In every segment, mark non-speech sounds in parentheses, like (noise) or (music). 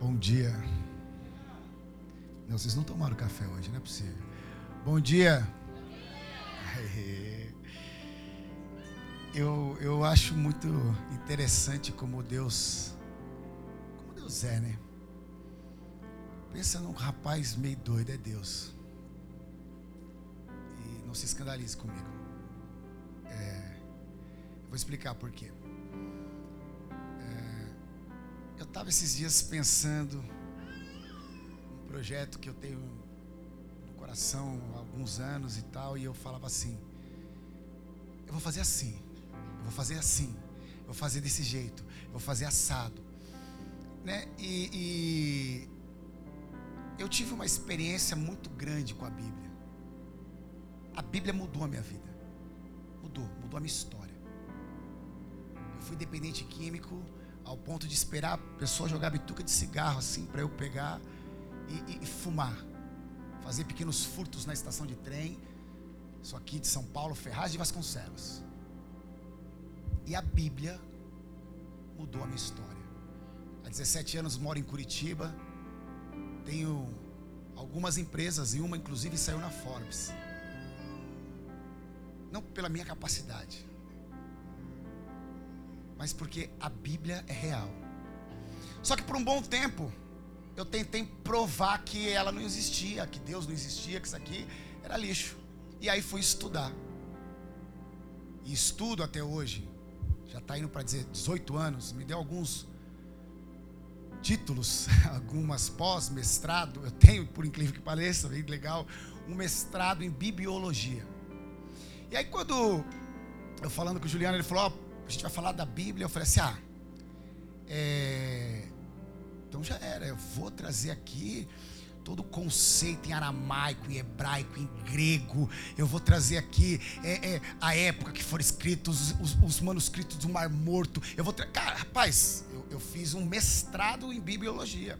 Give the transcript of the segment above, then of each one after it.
Bom dia. Não, vocês não tomaram café hoje, não é possível. Bom dia. Eu, eu acho muito interessante como Deus. Como Deus é, né? Pensa num rapaz meio doido, é Deus. E não se escandalize comigo. É, vou explicar por quê. Estava esses dias pensando projeto que eu tenho no coração há alguns anos e tal, e eu falava assim: eu vou fazer assim, eu vou fazer assim, eu vou fazer desse jeito, eu vou fazer assado, né? E, e eu tive uma experiência muito grande com a Bíblia. A Bíblia mudou a minha vida, mudou, mudou a minha história. Eu fui dependente químico ao ponto de esperar a pessoa jogar bituca de cigarro assim para eu pegar e, e, fumar, fazer pequenos furtos na estação de trem. Isso aqui de São Paulo, Ferraz de Vasconcelos. E a Bíblia mudou a minha história. Há 17 anos moro em Curitiba. Tenho algumas empresas e uma inclusive saiu na Forbes. Não pela minha capacidade, mas porque a Bíblia é real. Só que por um bom tempo eu tentei provar que ela não existia, que Deus não existia, que isso aqui era lixo. E aí fui estudar. E estudo até hoje. Já está indo para dizer 18 anos. Me deu alguns títulos, (laughs) algumas pós-mestrado. Eu tenho, por incrível que pareça, bem legal, um mestrado em bibliologia. E aí quando eu falando com o Juliano, ele falou: oh, a gente vai falar da Bíblia. Eu falei assim: ah, é, então já era, eu vou trazer aqui todo o conceito em aramaico, em hebraico, em grego. Eu vou trazer aqui é, é, a época que foram escritos os, os, manuscritos do Mar Morto. Eu vou trazer. Cara, rapaz, eu, eu, fiz um mestrado em bibliologia.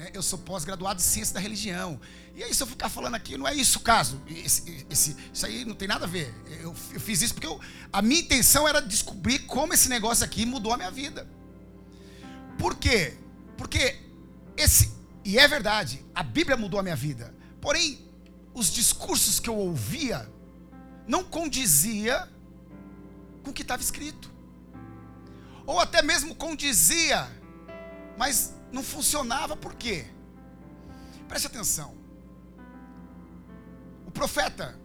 Né? Eu sou pós-graduado em ciência da religião. E aí, se eu ficar falando aqui, não é isso o caso. Esse, esse, isso aí não tem nada a ver. Eu, eu fiz isso porque eu, a minha intenção era descobrir como esse negócio aqui mudou a minha vida. Por quê? Porque esse, e é verdade, a Bíblia mudou a minha vida. Porém, os discursos que eu ouvia não condizia com o que estava escrito. Ou até mesmo condizia, mas não funcionava por quê? Preste atenção. O profeta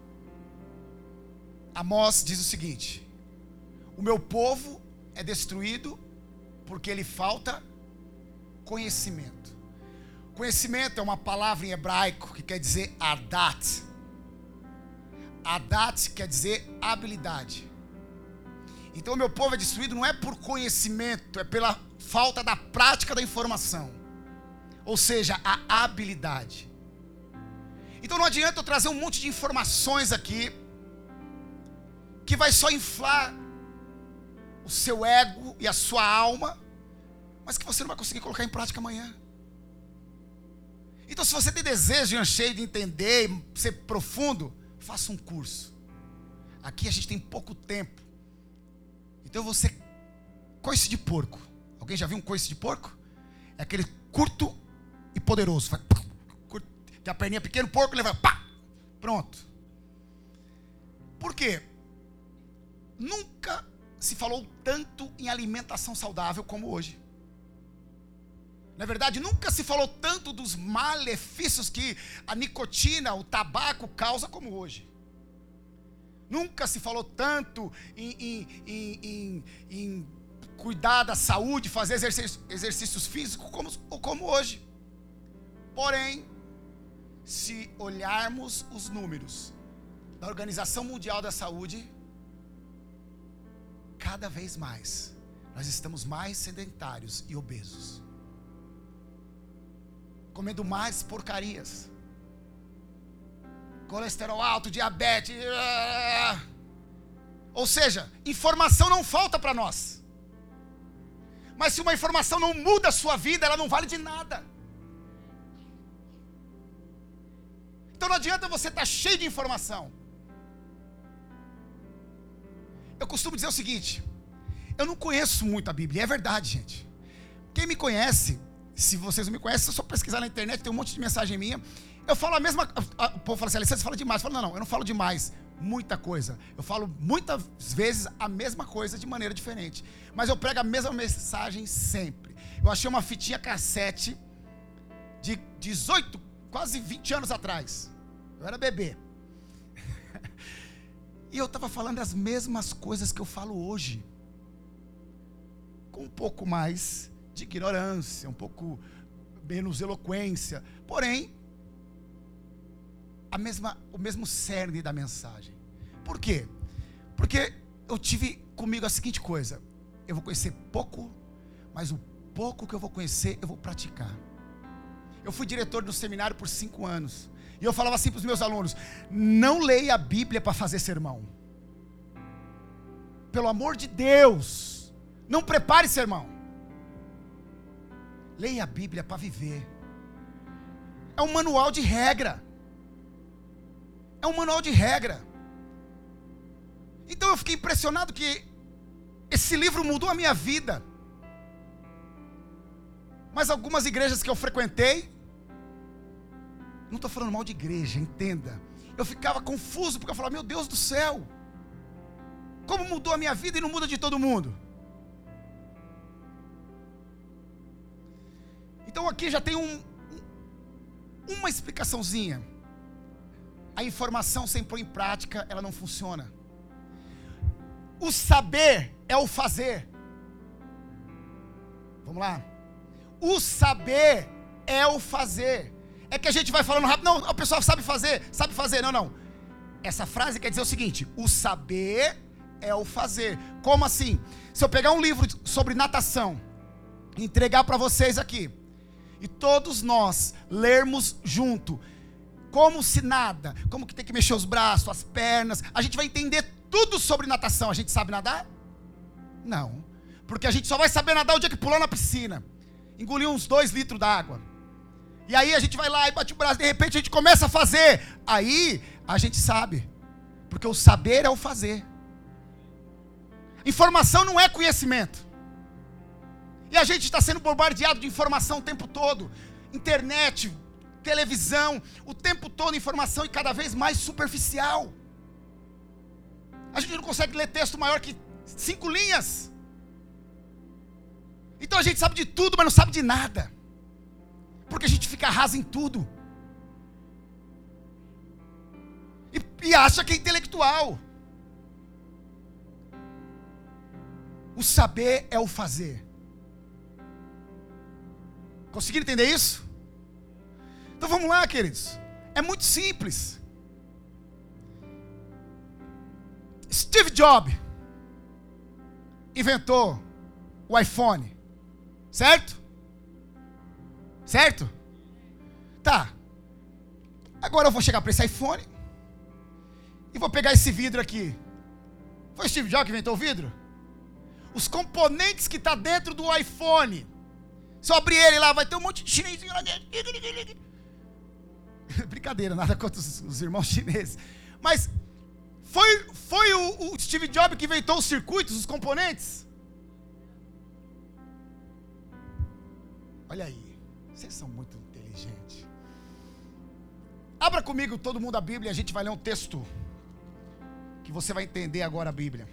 Amós diz o seguinte: O meu povo é destruído porque ele falta conhecimento. Conhecimento é uma palavra em hebraico que quer dizer adat. Adat quer dizer habilidade. Então o meu povo é destruído não é por conhecimento, é pela falta da prática da informação. Ou seja, a habilidade. Então não adianta eu trazer um monte de informações aqui que vai só inflar o seu ego e a sua alma mas que você não vai conseguir colocar em prática amanhã. Então, se você tem desejo e anseio de entender, ser profundo, faça um curso. Aqui a gente tem pouco tempo. Então você coice de porco. Alguém já viu um coice de porco? É aquele curto e poderoso. Faz, tem a perninha pequeno, porco leva, pá, pronto. Por quê? Nunca se falou tanto em alimentação saudável como hoje. Na verdade, nunca se falou tanto dos malefícios que a nicotina, o tabaco causa como hoje. Nunca se falou tanto em, em, em, em cuidar da saúde, fazer exercícios, exercícios físicos como, como hoje. Porém, se olharmos os números da Organização Mundial da Saúde, cada vez mais nós estamos mais sedentários e obesos comendo mais porcarias. Colesterol alto, diabetes. Ou seja, informação não falta para nós. Mas se uma informação não muda a sua vida, ela não vale de nada. Então não adianta você estar tá cheio de informação. Eu costumo dizer o seguinte: eu não conheço muito a Bíblia, é verdade, gente. Quem me conhece Se vocês não me conhecem, é só pesquisar na internet, tem um monte de mensagem minha. Eu falo a mesma. O povo fala assim, Alessandro, você fala demais. Eu falo, não, não, eu não falo demais muita coisa. Eu falo muitas vezes a mesma coisa de maneira diferente. Mas eu prego a mesma mensagem sempre. Eu achei uma fitinha cassete de 18, quase 20 anos atrás. Eu era bebê. (laughs) E eu estava falando as mesmas coisas que eu falo hoje. Com um pouco mais de ignorância, um pouco menos eloquência. Porém, a mesma, o mesmo cerne da mensagem. Por quê? Porque eu tive comigo a seguinte coisa: eu vou conhecer pouco, mas o pouco que eu vou conhecer, eu vou praticar. Eu fui diretor do seminário por cinco anos. E eu falava assim para os meus alunos: não leia a Bíblia para fazer sermão. Pelo amor de Deus, não prepare sermão. Leia a Bíblia para viver. É um manual de regra. É um manual de regra. Então eu fiquei impressionado que esse livro mudou a minha vida. Mas algumas igrejas que eu frequentei, não estou falando mal de igreja, entenda. Eu ficava confuso porque eu falava, meu Deus do céu, como mudou a minha vida e não muda de todo mundo? Então aqui já tem um, uma explicaçãozinha. A informação sem pôr em prática, ela não funciona. O saber é o fazer. Vamos lá. O saber é o fazer. É que a gente vai falando rápido. Não, o pessoal sabe fazer, sabe fazer. Não, não. Essa frase quer dizer o seguinte: o saber é o fazer. Como assim? Se eu pegar um livro sobre natação, entregar para vocês aqui, e todos nós lermos junto, como se nada, como que tem que mexer os braços, as pernas, a gente vai entender tudo sobre natação. A gente sabe nadar? Não. Porque a gente só vai saber nadar o dia que pulou na piscina. Engoliu uns dois litros d'água. E aí a gente vai lá e bate o braço, de repente a gente começa a fazer. Aí a gente sabe. Porque o saber é o fazer. Informação não é conhecimento. E a gente está sendo bombardeado de informação o tempo todo. Internet, televisão, o tempo todo informação e cada vez mais superficial. A gente não consegue ler texto maior que cinco linhas. Então a gente sabe de tudo, mas não sabe de nada. Porque a gente fica raso em tudo. E, e acha que é intelectual. O saber é o fazer. Conseguiram entender isso? Então vamos lá, queridos. É muito simples. Steve Jobs inventou o iPhone, certo? Certo? Tá. Agora eu vou chegar para esse iPhone e vou pegar esse vidro aqui. Foi Steve Jobs que inventou o vidro? Os componentes que está dentro do iPhone. Se eu abrir ele lá, vai ter um monte de chinesinho lá dentro. (laughs) Brincadeira, nada contra os, os irmãos chineses. Mas foi, foi o, o Steve Jobs que inventou os circuitos, os componentes? Olha aí. Vocês são muito inteligentes. Abra comigo todo mundo a Bíblia a gente vai ler um texto que você vai entender agora a Bíblia.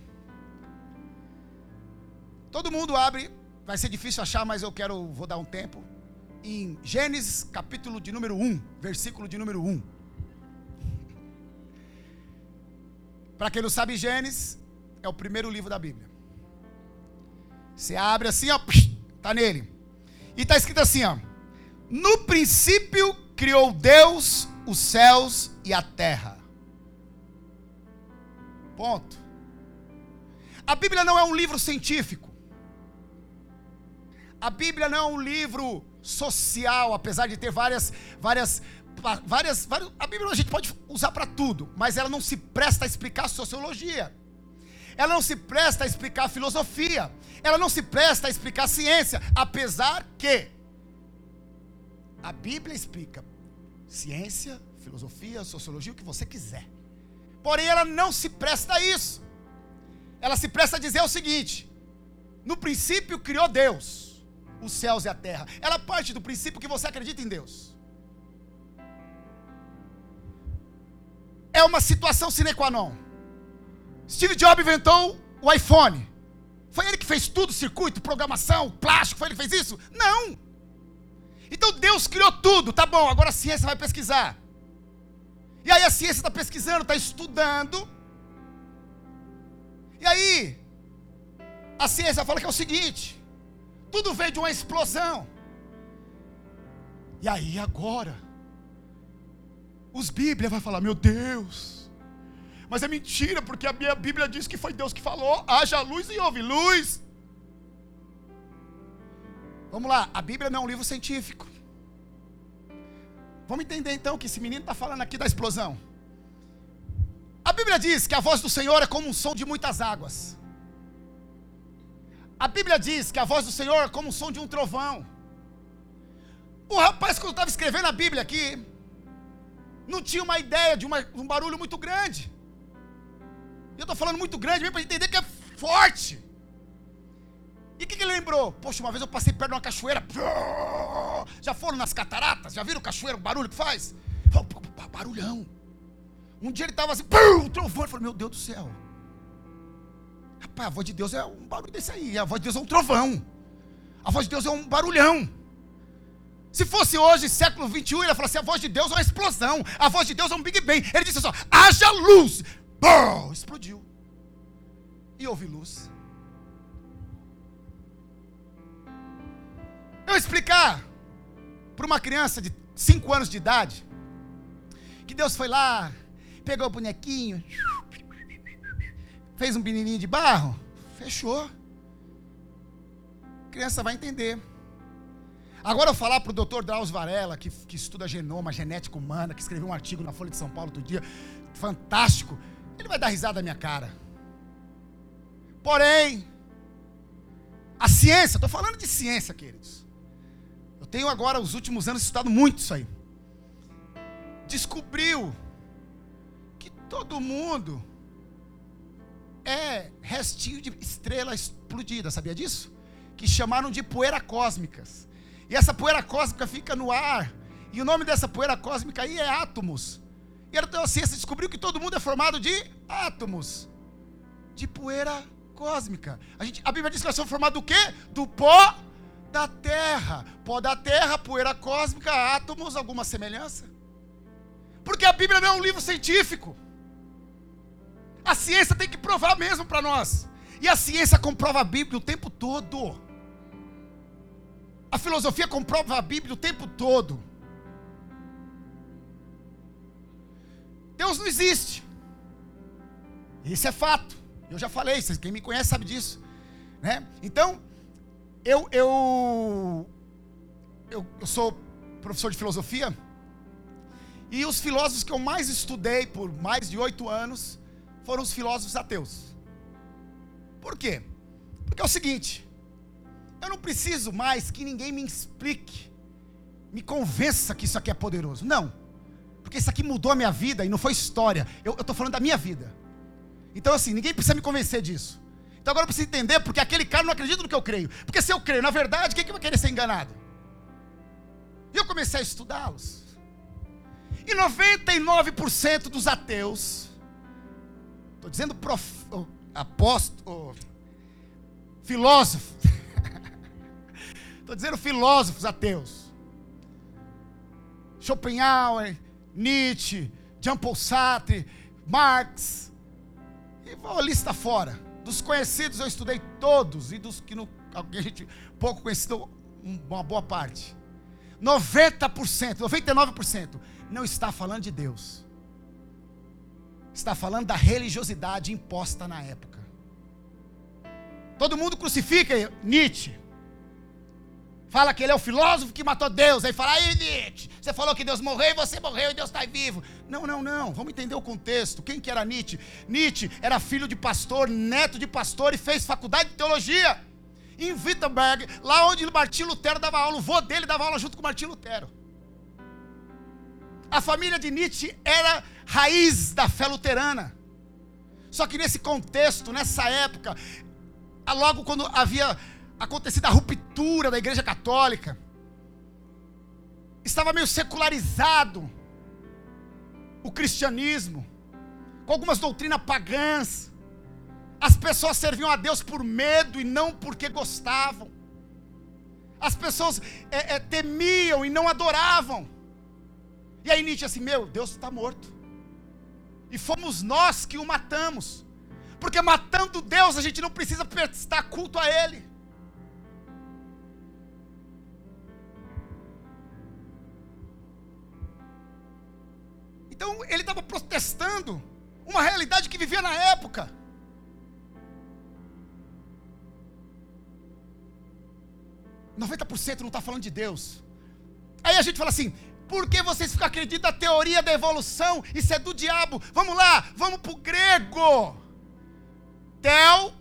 Todo mundo abre, vai ser difícil achar, mas eu quero, vou dar um tempo. Em Gênesis, capítulo de número 1, versículo de número (laughs) 1. Para quem não sabe, Gênesis é o primeiro livro da Bíblia. Você abre assim, ó, tá nele. E está escrito assim, ó. No princípio criou Deus os céus e a terra. Ponto. A Bíblia não é um livro científico. A Bíblia não é um livro social, apesar de ter várias, várias, várias, várias a Bíblia a gente pode usar para tudo, mas ela não se presta a explicar sociologia. Ela não se presta a explicar filosofia. Ela não se presta a explicar ciência, apesar que a Bíblia explica ciência, filosofia, sociologia, o que você quiser. Porém, ela não se presta a isso. Ela se presta a dizer o seguinte: no princípio criou Deus os céus e a terra. Ela parte do princípio que você acredita em Deus. É uma situação sine qua non. Steve Jobs inventou o iPhone. Foi ele que fez tudo, circuito, programação, plástico, foi ele que fez isso? Não. Então Deus criou tudo, tá bom, agora a ciência vai pesquisar. E aí a ciência está pesquisando, está estudando. E aí, a ciência fala que é o seguinte: tudo veio de uma explosão. E aí agora, os Bíblia vai falar, meu Deus, mas é mentira, porque a minha Bíblia diz que foi Deus que falou, haja luz e houve luz. Vamos lá, a Bíblia não é um livro científico. Vamos entender então que esse menino está falando aqui da explosão. A Bíblia diz que a voz do Senhor é como um som de muitas águas. A Bíblia diz que a voz do Senhor é como o som de um trovão. O rapaz, quando estava escrevendo a Bíblia aqui, não tinha uma ideia de, uma, um barulho muito grande. Eu estou falando muito grande mesmo para entender que é forte. E o que, que, ele lembrou? Poxa, uma vez eu passei perto de uma cachoeira. Já foram nas cataratas? Já viram cachoeira, o barulho que faz? Barulhão. Um dia ele estava assim, um trovão. Ele falou, meu Deus do céu. Rapaz, a voz de Deus é um barulho desse aí. A voz de Deus é um trovão. A voz de Deus é um barulhão. Se fosse hoje, século 21, ele falar assim: a voz de Deus é uma explosão. A voz de Deus é um Big Bang. Ele disse assim: haja luz. Bom, explodiu. E houve luz. Eu explicar para uma criança de 5 anos de idade que Deus foi lá, pegou o bonequinho, fez um menininho de barro, fechou. A criança vai entender. Agora eu falar para o doutor Drauzio Varela, que, que estuda genoma, genética humana, que escreveu um artigo na Folha de São Paulo outro dia, fantástico, ele vai dar risada na minha cara. Porém, a ciência, estou falando de ciência, queridos. Eu tenho agora, os últimos anos, estudado muito isso aí. Descobriu que todo mundo é restinho de estrela explodida, sabia disso? Que chamaram de poeira cósmicas. E essa poeira cósmica fica no ar. E o nome dessa poeira cósmica aí é átomos. E a ciência descobriu que todo mundo é formado de átomos. De poeira cósmica. A, gente, a Bíblia diz que nós somos formados do quê? Do pó da terra. Pó da terra, poeira cósmica, átomos, alguma semelhança? Porque a Bíblia não é um livro científico. A ciência tem que provar mesmo para nós. E a ciência comprova a Bíblia o tempo todo. A filosofia comprova a Bíblia o tempo todo. Deus não existe. Isso é fato. Eu já falei, quem me conhece sabe disso. Né? Então, eu, eu, eu, eu sou professor de filosofia. E os filósofos que eu mais estudei por mais de oito anos foram os filósofos ateus. Por quê? Porque é o seguinte: eu não preciso mais que ninguém me explique, me convença que isso aqui é poderoso. Não. Porque isso aqui mudou a minha vida e não foi história. Eu estou falando da minha vida. Então, assim, ninguém precisa me convencer disso. Então agora eu preciso entender porque aquele cara não acredita no que eu creio. Porque se eu creio na verdade, quem que vai querer ser enganado? E eu comecei a estudá-los. E 99% dos ateus Estou dizendo prof, oh, apóstolo, oh, filósofo. (laughs) Estou dizendo filósofos ateus. Schopenhauer, Nietzsche, Jean Paul Sartre, Marx. E vou a lista fora. Dos conhecidos eu estudei todos. E dos que não, a gente pouco conhecido, uma boa parte. 90%, 99% não está falando de Deus está falando da religiosidade imposta na época. Todo mundo crucifica Nietzsche. Fala que ele é o filósofo que matou Deus. Aí fala, aí Nietzsche, você falou que Deus morreu e você morreu e Deus está vivo. Não, não, não. Vamos entender o contexto. Quem que era Nietzsche? Nietzsche era filho de pastor, neto de pastor e fez faculdade de teologia. Em Wittenberg, lá onde Martim Lutero dava aula. O vô dele dava aula junto com Martim Lutero. A família de Nietzsche era raiz da fé luterana. Só que nesse contexto, nessa época, logo quando havia acontecido a ruptura da Igreja Católica. Estava meio secularizado o cristianismo, com algumas doutrinas pagãs. As pessoas serviam a Deus por medo e não porque gostavam. As pessoas é, é, temiam e não adoravam. E aí Nietzsche assim, meu, Deus está morto. E fomos nós que o matamos. Porque matando Deus, a gente não precisa prestar culto a Ele. Então ele estava protestando uma realidade que vivia na época. Por cento não está falando de Deus. Aí a gente fala assim: por que vocês ficam acreditando na teoria da evolução? Isso é do diabo. Vamos lá, vamos para o grego. Tel,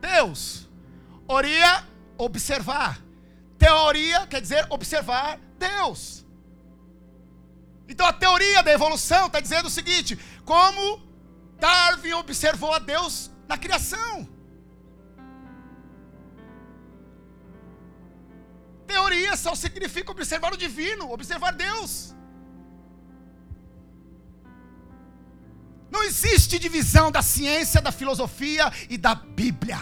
Deus. Oria, observar. Teoria quer dizer observar Deus. Então a teoria da evolução está dizendo o seguinte: como Darwin observou a Deus na criação. Teoria só significa observar o divino, observar Deus. Não existe divisão da ciência, da filosofia e da Bíblia.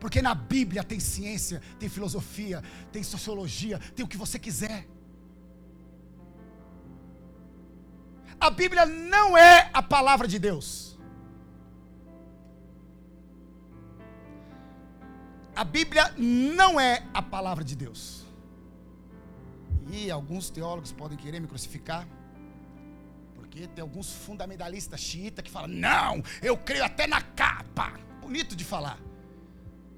Porque na Bíblia tem ciência, tem filosofia, tem sociologia, tem o que você quiser. A Bíblia não é a palavra de Deus. A Bíblia não é a palavra de Deus. E alguns teólogos podem querer me crucificar. Porque tem alguns fundamentalistas xiita que falam: não, eu creio até na capa. Bonito de falar.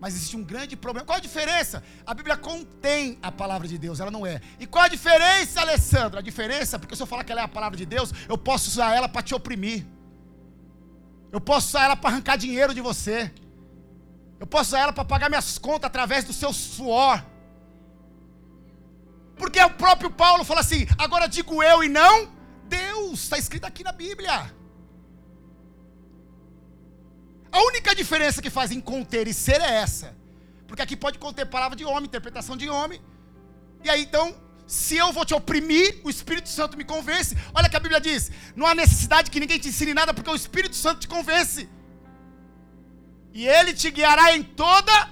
Mas existe um grande problema. Qual a diferença? A Bíblia contém a palavra de Deus, ela não é. E qual a diferença, Alessandro? A diferença, porque se eu falar que ela é a palavra de Deus, eu posso usar ela para te oprimir. Eu posso usar ela para arrancar dinheiro de você. Eu posso usar ela para pagar minhas contas através do seu suor. Porque o próprio Paulo fala assim: agora digo eu e não Deus. Está escrito aqui na Bíblia. A única diferença que faz em conter e ser é essa. Porque aqui pode conter palavra de homem, interpretação de homem. E aí então, se eu vou te oprimir, o Espírito Santo me convence. Olha que a Bíblia diz: não há necessidade que ninguém te ensine nada, porque o Espírito Santo te convence e ele te guiará em toda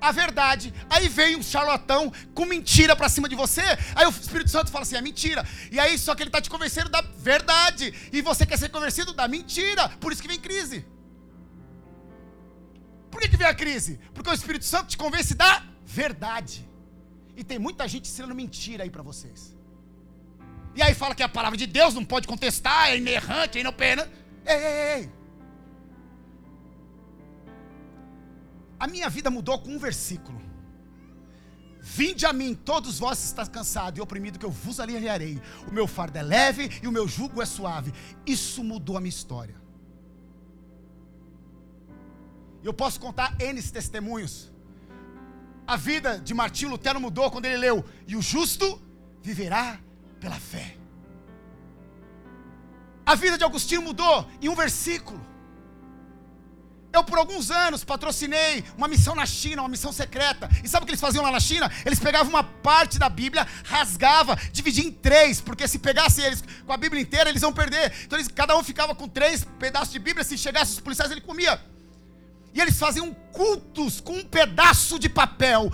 a verdade. Aí vem um charlatão com mentira para cima de você. Aí o Espírito Santo fala assim: é mentira. E aí só que ele está te convencendo da verdade. E você quer ser convencido da mentira. Por isso que vem crise. Por que, que vem a crise? Porque o Espírito Santo te convence da verdade. E tem muita gente ensinando mentira aí para vocês. E aí fala que a palavra de Deus não pode contestar, é inerrante, é inopena. Ei, ei, ei. A minha vida mudou com um versículo. Vinde a mim, todos vós estão cansados e oprimidos, que eu vos aliviarei. O meu fardo é leve e o meu jugo é suave. Isso mudou a minha história. Eu posso contar N testemunhos. A vida de Martinho Lutero mudou quando ele leu: E o justo viverá pela fé. A vida de Agostinho mudou em um versículo. Eu, por alguns anos, patrocinei uma missão na China, uma missão secreta. E sabe o que eles faziam lá na China? Eles pegavam uma parte da Bíblia, rasgava, dividia em três, porque se pegassem eles com a Bíblia inteira, eles iam perder. Então, eles, cada um ficava com três pedaços de Bíblia. Se chegassem os policiais, ele comia. E eles faziam cultos com um pedaço de papel.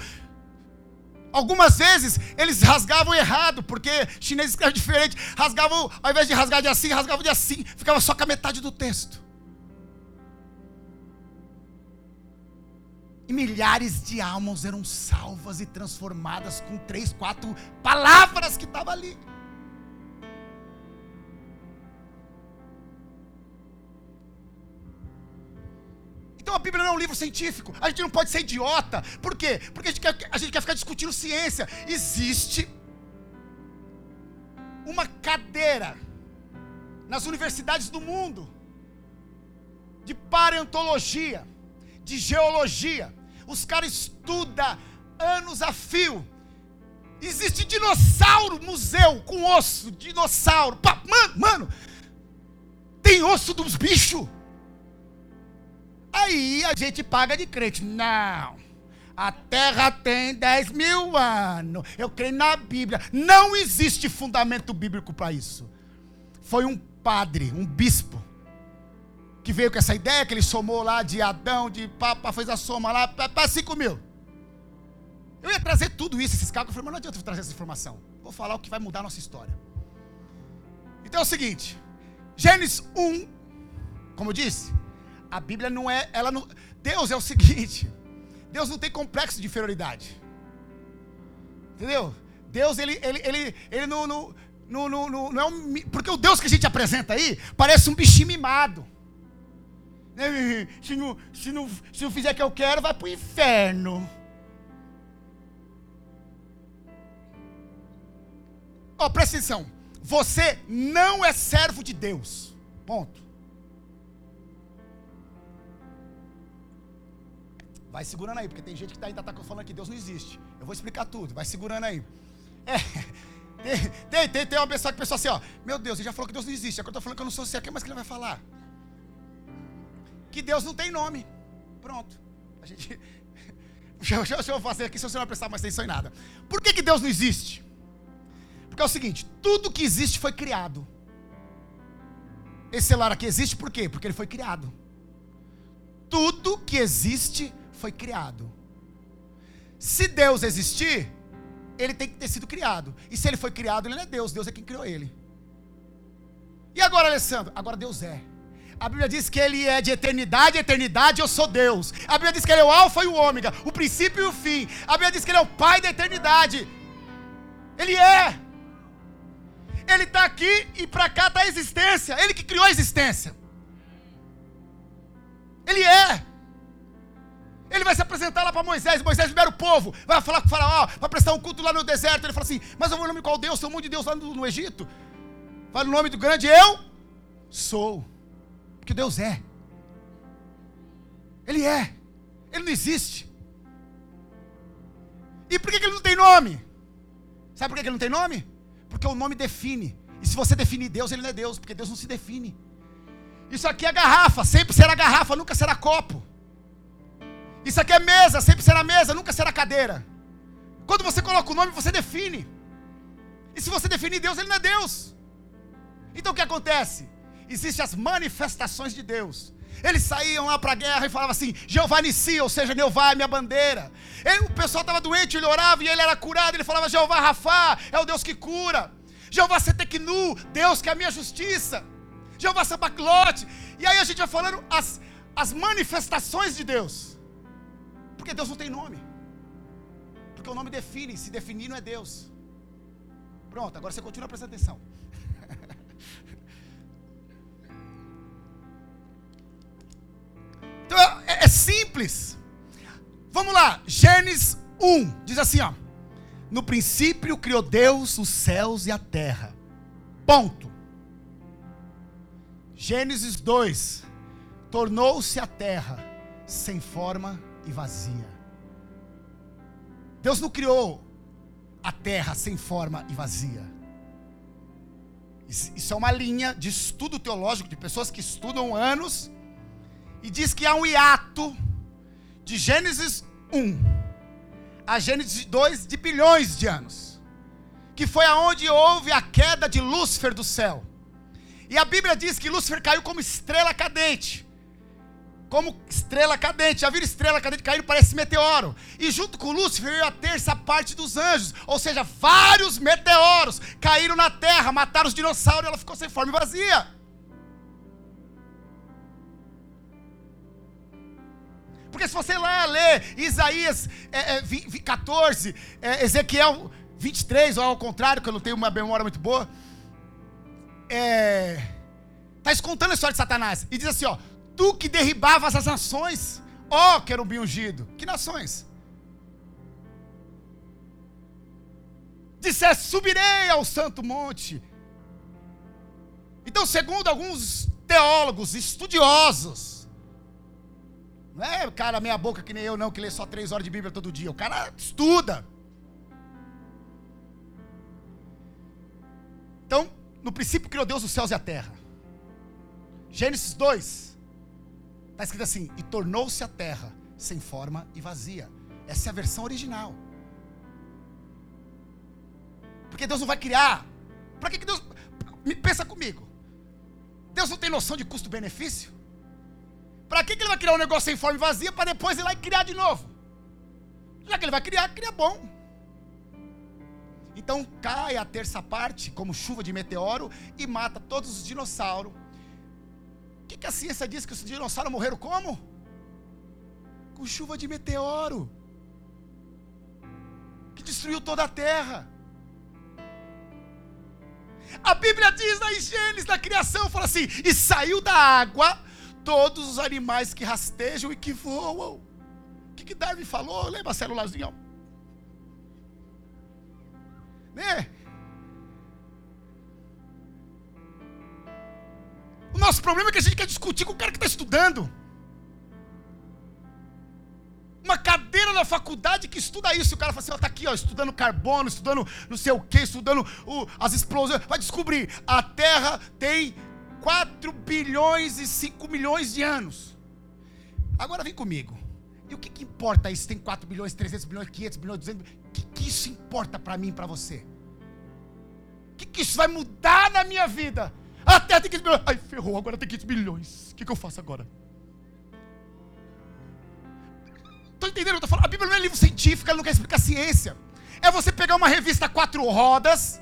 Algumas vezes eles rasgavam errado, porque chinês escreve diferente. Rasgavam, ao invés de rasgar de assim, rasgavam de assim. Ficava só com a metade do texto. E milhares de almas eram salvas e transformadas com três, quatro palavras que estavam ali. Então a Bíblia não é um livro científico. A gente não pode ser idiota. Por quê? Porque a gente quer, a gente quer ficar discutindo ciência. Existe uma cadeira nas universidades do mundo de paleontologia, de geologia, os caras estudam anos a fio. Existe dinossauro museu com osso, dinossauro. Mano, mano, tem osso dos bichos. Aí a gente paga de crente. Não. A terra tem 10 mil anos. Eu creio na Bíblia. Não existe fundamento bíblico para isso. Foi um padre, um bispo, que veio com essa ideia, que ele somou lá de Adão, de Papa, fez a soma lá, para 5 mil. Eu ia trazer tudo isso, esses cálculos, mas não adianta eu trazer essa informação. Vou falar o que vai mudar a nossa história. Então é o seguinte, Gênesis 1, como eu disse, a Bíblia não é, ela não, Deus é o seguinte, Deus não tem complexo de inferioridade. Entendeu? Deus, ele, ele, ele, ele não, não, não, não, não é um. Porque o Deus que a gente apresenta aí parece um bichinho mimado. Né, se não, se não, se não fizer o que eu quero, vai para o inferno. Ó, oh, presta atenção. Você não é servo de Deus. Ponto. Vai segurando aí, porque tem gente que tá, ainda está falando que Deus não existe. Eu vou explicar tudo, vai segurando aí. É, tem, tem, tem, uma pessoa que pensou assim, ó. Meu Deus, ele já falou que Deus não existe. Agora eu estou falando que eu não sou certo. O que mais que ele vai falar? Que Deus não tem nome. Pronto. A gente. Deixa, deixa eu fazer aqui, se você não prestar mais atenção em nada. Por que, que Deus não existe? Porque é o seguinte: tudo que existe foi criado. Esse celular aqui existe por quê? Porque ele foi criado. Tudo que existe foi criado. Se Deus existir, ele tem que ter sido criado. E se ele foi criado, ele não é Deus, Deus é quem criou ele. E agora, Alessandro? Agora Deus é. A Bíblia diz que ele é de eternidade, eternidade, eu sou Deus. A Bíblia diz que ele é o alfa e o ômega, o princípio e o fim. A Bíblia diz que ele é o pai da eternidade. Ele é. Ele está aqui e para cá está a existência. Ele que criou a existência. Ele é. Ele vai se apresentar lá para Moisés. Moisés libera o povo. Vai falar com o faraó. Vai prestar um culto lá no deserto. Ele fala assim: Mas eu vou nome qual Deus? Um monte de Deus lá no, no Egito. Fala o nome do grande eu sou. Porque Deus é. Ele é. Ele não existe. E por que, ele não tem nome? Sabe por que, que ele não tem nome? Porque o nome define. E se você definir Deus, ele não é Deus, porque Deus não se define. Isso aqui é garrafa, sempre será garrafa, nunca será copo. Isso aqui é mesa, sempre será mesa, nunca será cadeira. Quando você coloca o nome, você define. E se você definir Deus, ele não é Deus. Então o que acontece? Existem as manifestações de Deus. Eles saíam lá para a guerra e falavam assim: Jeová Nissi, ou seja, Jeová é minha bandeira. O pessoal estava doente, ele orava e ele era curado. Ele falava: Jeová Rafá, é o Deus que cura. Jeová Seteknu, Deus que é a minha justiça. Jeová Sabaclote. E aí a gente vai falando as, as manifestações de Deus. Porque Deus não tem nome. Porque o nome define, se definir não é Deus. Pronto, agora você continua prestando atenção. Então é, é simples. Vamos lá, Gênesis 1 diz assim: ó, No princípio criou Deus os céus e a terra. Ponto. Gênesis 2: Tornou-se a terra sem forma e vazia. Deus não criou a terra sem forma e vazia. Isso é uma linha de estudo teológico de pessoas que estudam anos e diz que há um hiato de Gênesis 1 a Gênesis 2 de bilhões de anos, que foi aonde houve a queda de Lúcifer do céu. E a Bíblia diz que Lúcifer caiu como estrela cadente como estrela cadente. Já viram estrela cadente caindo? Parece meteoro. E junto com Lúcifer veio a terça parte dos anjos. Ou seja, vários meteoros caíram na terra, mataram os dinossauros e ela ficou sem forma e vazia. Porque se você lá ler Isaías é, é, 14, é, Ezequiel 23, ou ao contrário, que eu não tenho uma memória muito boa, está é, contando a história de Satanás. E diz assim: ó, tu que derribavas as nações, ó querubim ungido. Que nações? Disseste, subirei ao santo monte. Então, segundo alguns teólogos, estudiosos, não é cara meia boca que nem eu não, que lê só três horas de Bíblia todo dia. O cara estuda. Então, no princípio criou Deus os céus e a terra. Gênesis 2, Está escrito assim: e tornou-se a terra sem forma e vazia. Essa é a versão original. Porque Deus não vai criar. Para que, que Deus. Pensa comigo. Deus não tem noção de custo-benefício? Para que, que ele vai criar um negócio sem forma vazia para depois ir lá e criar de novo? Já que ele vai criar, cria bom. Então cai a terça parte, como chuva de meteoro, e mata todos os dinossauros. O que, que a ciência diz que os dinossauros morreram como? Com chuva de meteoro. Que destruiu toda a terra. A Bíblia diz na Gênesis, na criação, fala assim: e saiu da água todos os animais que rastejam e que voam. O que, que Darwin falou? Lembra a célulazinha? Né? O nosso problema é que a gente quer discutir com o cara que está estudando. Uma cadeira na faculdade que estuda isso. O cara fala assim: está aqui, ó, estudando carbono, estudando não sei o que, estudando o, as explosões. Vai descobrir: a Terra tem 4 bilhões e 5 milhões de anos. Agora vem comigo. E o que, que importa isso? Tem 4 bilhões, 300 bilhões, 500 bilhões, 200 bilhões. O que, que isso importa para mim e para você? O que, que isso vai mudar na minha vida? A Terra tem 500 bilhões. Ai, ferrou, agora tem 500 bilhões. O que, que eu faço agora? Estou entendendo? Eu tô falando. A Bíblia não é livro científico, ela não quer explicar ciência. É você pegar uma revista quatro rodas,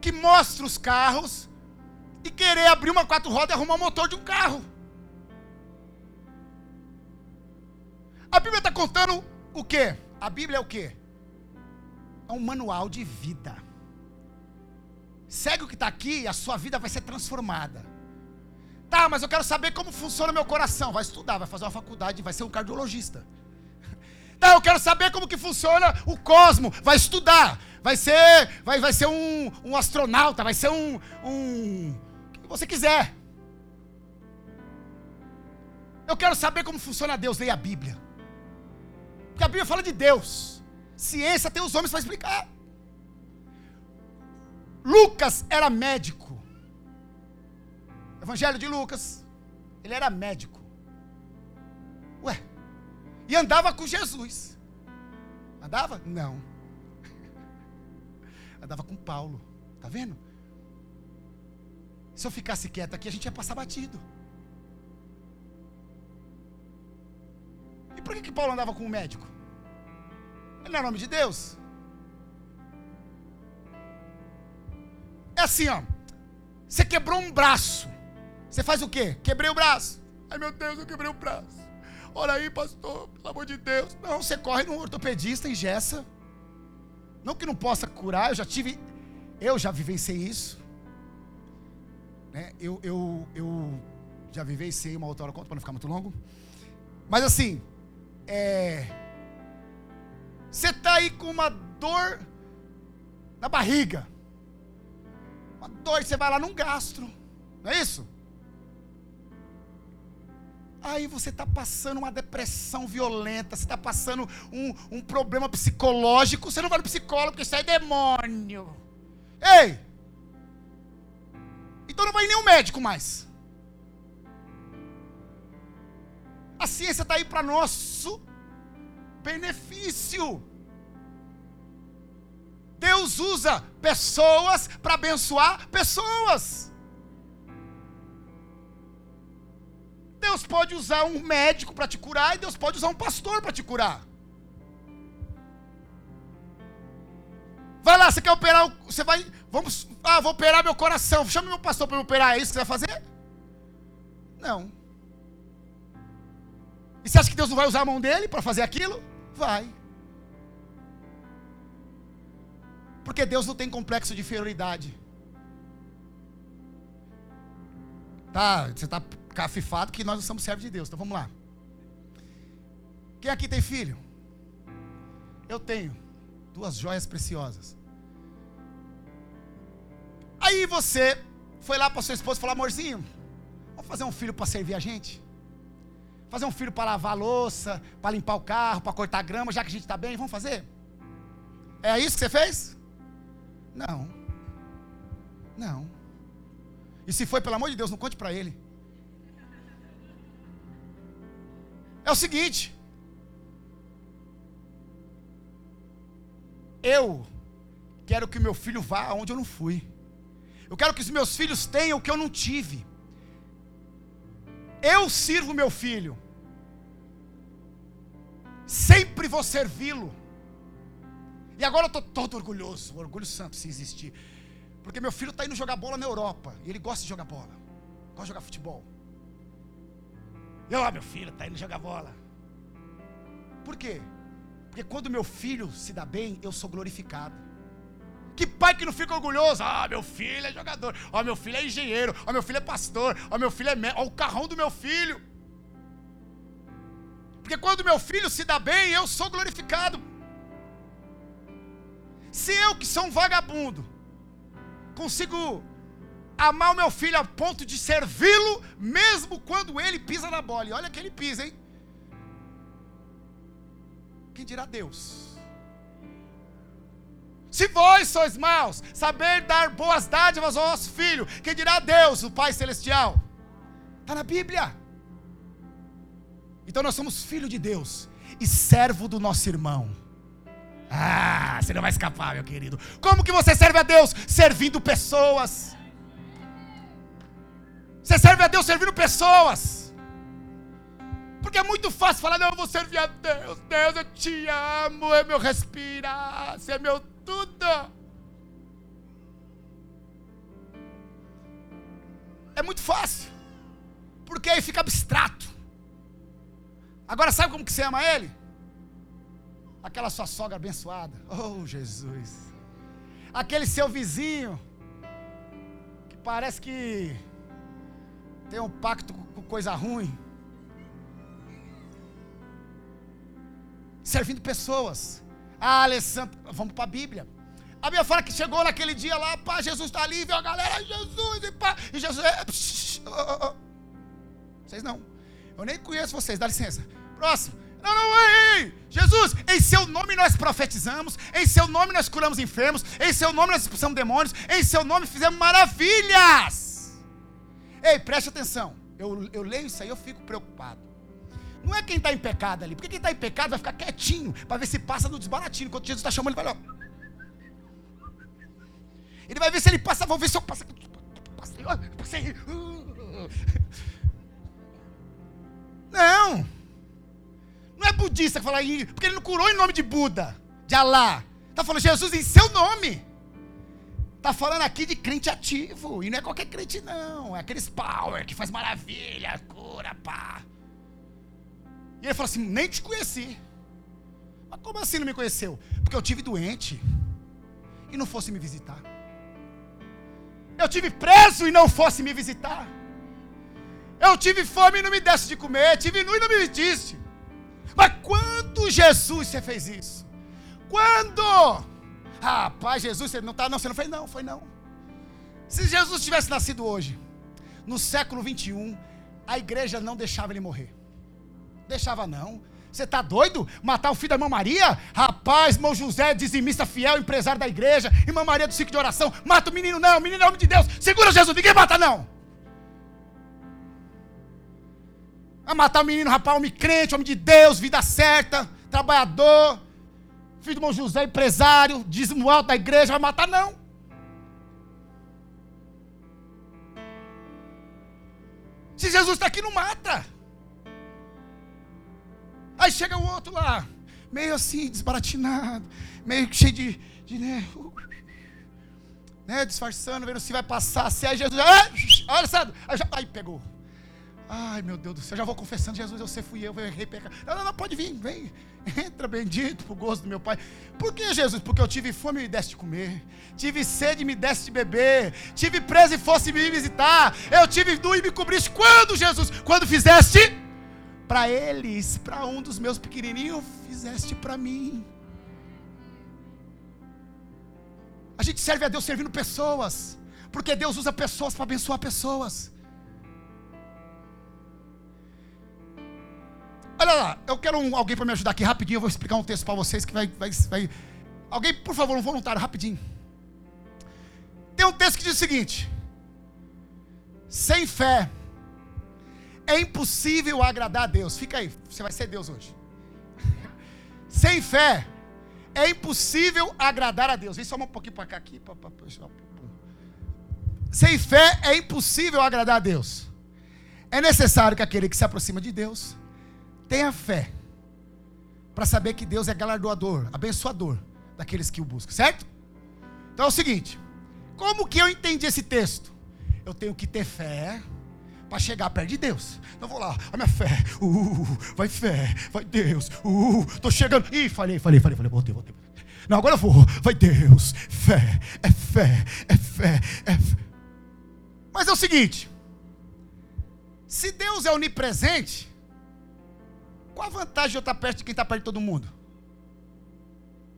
que mostra os carros, e querer abrir uma quatro rodas e arrumar o motor de um carro. A Bíblia está contando o quê? A Bíblia é o quê? É um manual de vida. Segue o que está aqui e a sua vida vai ser transformada. Tá, mas eu quero saber como funciona meu coração. Vai estudar, vai fazer uma faculdade, vai ser um cardiologista. (laughs) Tá, eu quero saber como que funciona o cosmo. Vai estudar. Vai ser, vai, vai ser um, um astronauta, vai ser um, um. Você quiser. Eu quero saber como funciona Deus. Leia a Bíblia. Porque a Bíblia fala de Deus. Ciência tem os homens para explicar. Lucas era médico. Evangelho de Lucas. Ele era médico. Ué, e andava com Jesus. Andava? Não. (laughs) Andava com Paulo. Tá vendo? Se eu ficasse quieto aqui, a gente ia passar batido. E por que, que Paulo andava com o médico? Ele não é nome de Deus. É assim, ó. Você quebrou um braço. Você faz o quê? Quebrei o braço. Ai meu Deus, eu quebrei o braço. Olha aí, pastor, pelo amor de Deus. Não, você corre no ortopedista, engessa. Não que não possa curar, eu já tive, eu já vivenciei isso. Né? Eu, eu, eu já uma outra hora, conta para não ficar muito longo. Mas assim, é, você está aí com uma dor na barriga. Uma dor, você vai lá num gastro. Não é isso? Aí você está passando uma depressão violenta, você está passando um, um problema psicológico, você não vai no psicólogo porque isso é demônio. Ei! Então não vai o médico mais. A ciência está aí para nosso benefício. Deus usa pessoas para abençoar pessoas. Deus pode usar um médico para te curar e Deus pode usar um pastor para te curar. Vai lá, você quer operar, você vai, vamos, ah, vou operar meu coração. Chame meu pastor para me operar, é isso que você vai fazer? Não. E você acha que Deus não vai usar a mão dele para fazer aquilo? Vai. Porque Deus não tem complexo de inferioridade. Tá, você está cafifado que nós não somos servos de Deus. Então vamos lá. Quem aqui tem filho? Eu tenho duas joias preciosas. Aí você foi lá para sua esposa e falou: amorzinho, vamos fazer um filho para servir a gente? Fazer um filho para lavar a louça, para limpar o carro, para cortar grama, já que a gente está bem, vamos fazer? É isso que você fez? Não. Não. E se foi, pelo amor de Deus, não conte para ele. É o seguinte: Eu quero que meu filho vá aonde eu não fui. Eu quero que os meus filhos tenham o que eu não tive. Eu sirvo meu filho. Sempre vou servi-lo. E agora eu estou todo orgulhoso, orgulho santo se existir. Porque meu filho está indo jogar bola na Europa. E ele gosta de jogar bola. Gosta de jogar futebol. E ó, meu filho está indo jogar bola. Por quê? Porque quando meu filho se dá bem, eu sou glorificado. Que pai que não fica orgulhoso? Ah, meu filho é jogador. Ó, meu filho é engenheiro. Ó, meu filho é pastor. Ó, meu filho é o carrão do meu filho. Porque quando meu filho se dá bem, eu sou glorificado. Se eu, que sou um vagabundo, consigo amar o meu filho a ponto de servi-lo, mesmo quando ele pisa na bola. E olha que ele pisa, hein? Quem dirá Deus? Se vós sois maus, saber dar boas dádivas ao vosso filho, quem dirá Deus, o Pai Celestial? Está na Bíblia. Então nós somos filho de Deus e servo do nosso irmão. Ah, você não vai escapar, meu querido. Como que você serve a Deus? Servindo pessoas. Você serve a Deus servindo pessoas. Porque é muito fácil falar, não, eu vou servir a Deus. Deus, eu te amo, é meu respirar, você é meu tudo. É muito fácil. Porque aí fica abstrato. Agora sabe como que você ama ele? Aquela sua sogra abençoada. Oh, Jesus. Aquele seu vizinho que parece que tem um pacto com coisa ruim. Servindo pessoas. Ah, Alessandro, vamos para a Bíblia. A Bíblia fala que chegou naquele dia lá, pá, Jesus está ali, viu a galera, Jesus, e pá, e Jesus, é, psh, oh, oh, oh. vocês não, eu nem conheço vocês, dá licença. Próximo, não, não, ei, ei, Jesus, em seu nome nós profetizamos, em seu nome nós curamos enfermos, em seu nome nós expulsamos demônios, em seu nome fizemos maravilhas. Ei, preste atenção, eu, eu leio isso aí, eu fico preocupado. Não é quem está em pecado ali, porque quem está em pecado vai ficar quietinho para ver se passa no desbaratinho. Enquanto Jesus está chamando, ele vai lá. Ele vai ver se ele passa, vou ver se eu passo. Passei, passei. Não. Não é budista que fala aí, porque ele não curou em nome de Buda, de Alá. Está falando Jesus em seu nome. Está falando aqui de crente ativo. E não é qualquer crente, não. É aqueles power que faz maravilha, cura, pá. E ele falou assim: nem te conheci. Mas como assim não me conheceu? Porque eu tive doente e não fosse me visitar. Eu tive preso e não fosse me visitar. Eu tive fome e não me desse de comer. Tive nu e não me vestisse. Mas quando Jesus você fez isso? Quando? Pai, Jesus, você não tá, não, você não fez não, foi não. Se Jesus tivesse nascido hoje, no século 21, a igreja não deixava ele morrer. Deixava não. Você está doido? Matar o filho da irmã Maria? Rapaz, irmão José, dizimista fiel, empresário da igreja, irmã Maria do ciclo de oração. Mata o menino, não. O menino é homem de Deus. Segura Jesus, ninguém mata, não. Vai matar o menino, rapaz, homem crente, homem de Deus, vida certa, trabalhador. Filho do irmão José, empresário, dízimo alto da igreja, vai matar, não. Se Jesus está aqui, não mata. Aí chega o outro lá, meio assim, desbaratinado, meio cheio de, de né, né, disfarçando, vendo se vai passar, se é Jesus. Ah, olha, sabe? Aí, já, aí pegou. Ai, meu Deus do céu, já vou confessando, Jesus, eu sei, fui eu, eu errei, pecado. Não, não, não, pode vir, vem. (laughs) Entra, bendito, pro gosto do meu Pai. Por que, Jesus? Porque eu tive fome e me deste de comer. Tive sede e me deste de beber. Tive preso e fosse me visitar. Eu tive nu e me cobriste. Quando, Jesus? Quando fizeste para eles, para um dos meus pequenininhos, fizeste para mim. A gente serve a Deus servindo pessoas, porque Deus usa pessoas para abençoar pessoas. Olha lá, eu quero um, alguém para me ajudar aqui rapidinho. Eu vou explicar um texto para vocês que vai, vai, vai. Alguém, por favor, um voluntário, rapidinho. Tem um texto que diz o seguinte: sem fé é impossível agradar a Deus. Fica aí, você vai ser Deus hoje. (laughs) Sem fé, é impossível agradar a Deus. Vem só um pouquinho para cá aqui. Sem fé é impossível agradar a Deus. É necessário que aquele que se aproxima de Deus tenha fé para saber que Deus é galardoador, abençoador daqueles que o buscam, certo? Então é o seguinte: como que eu entendi esse texto? Eu tenho que ter fé para chegar perto de Deus. Então vou lá, a minha fé, uh, vai fé, vai Deus, uh, tô chegando. Ih, falei, falei, falei, falei, voltei, voltei. Não, agora eu vou, vai Deus, fé, é fé, é fé, é fé. Mas é o seguinte: se Deus é onipresente, qual a vantagem de eu estar perto de quem está perto de todo mundo?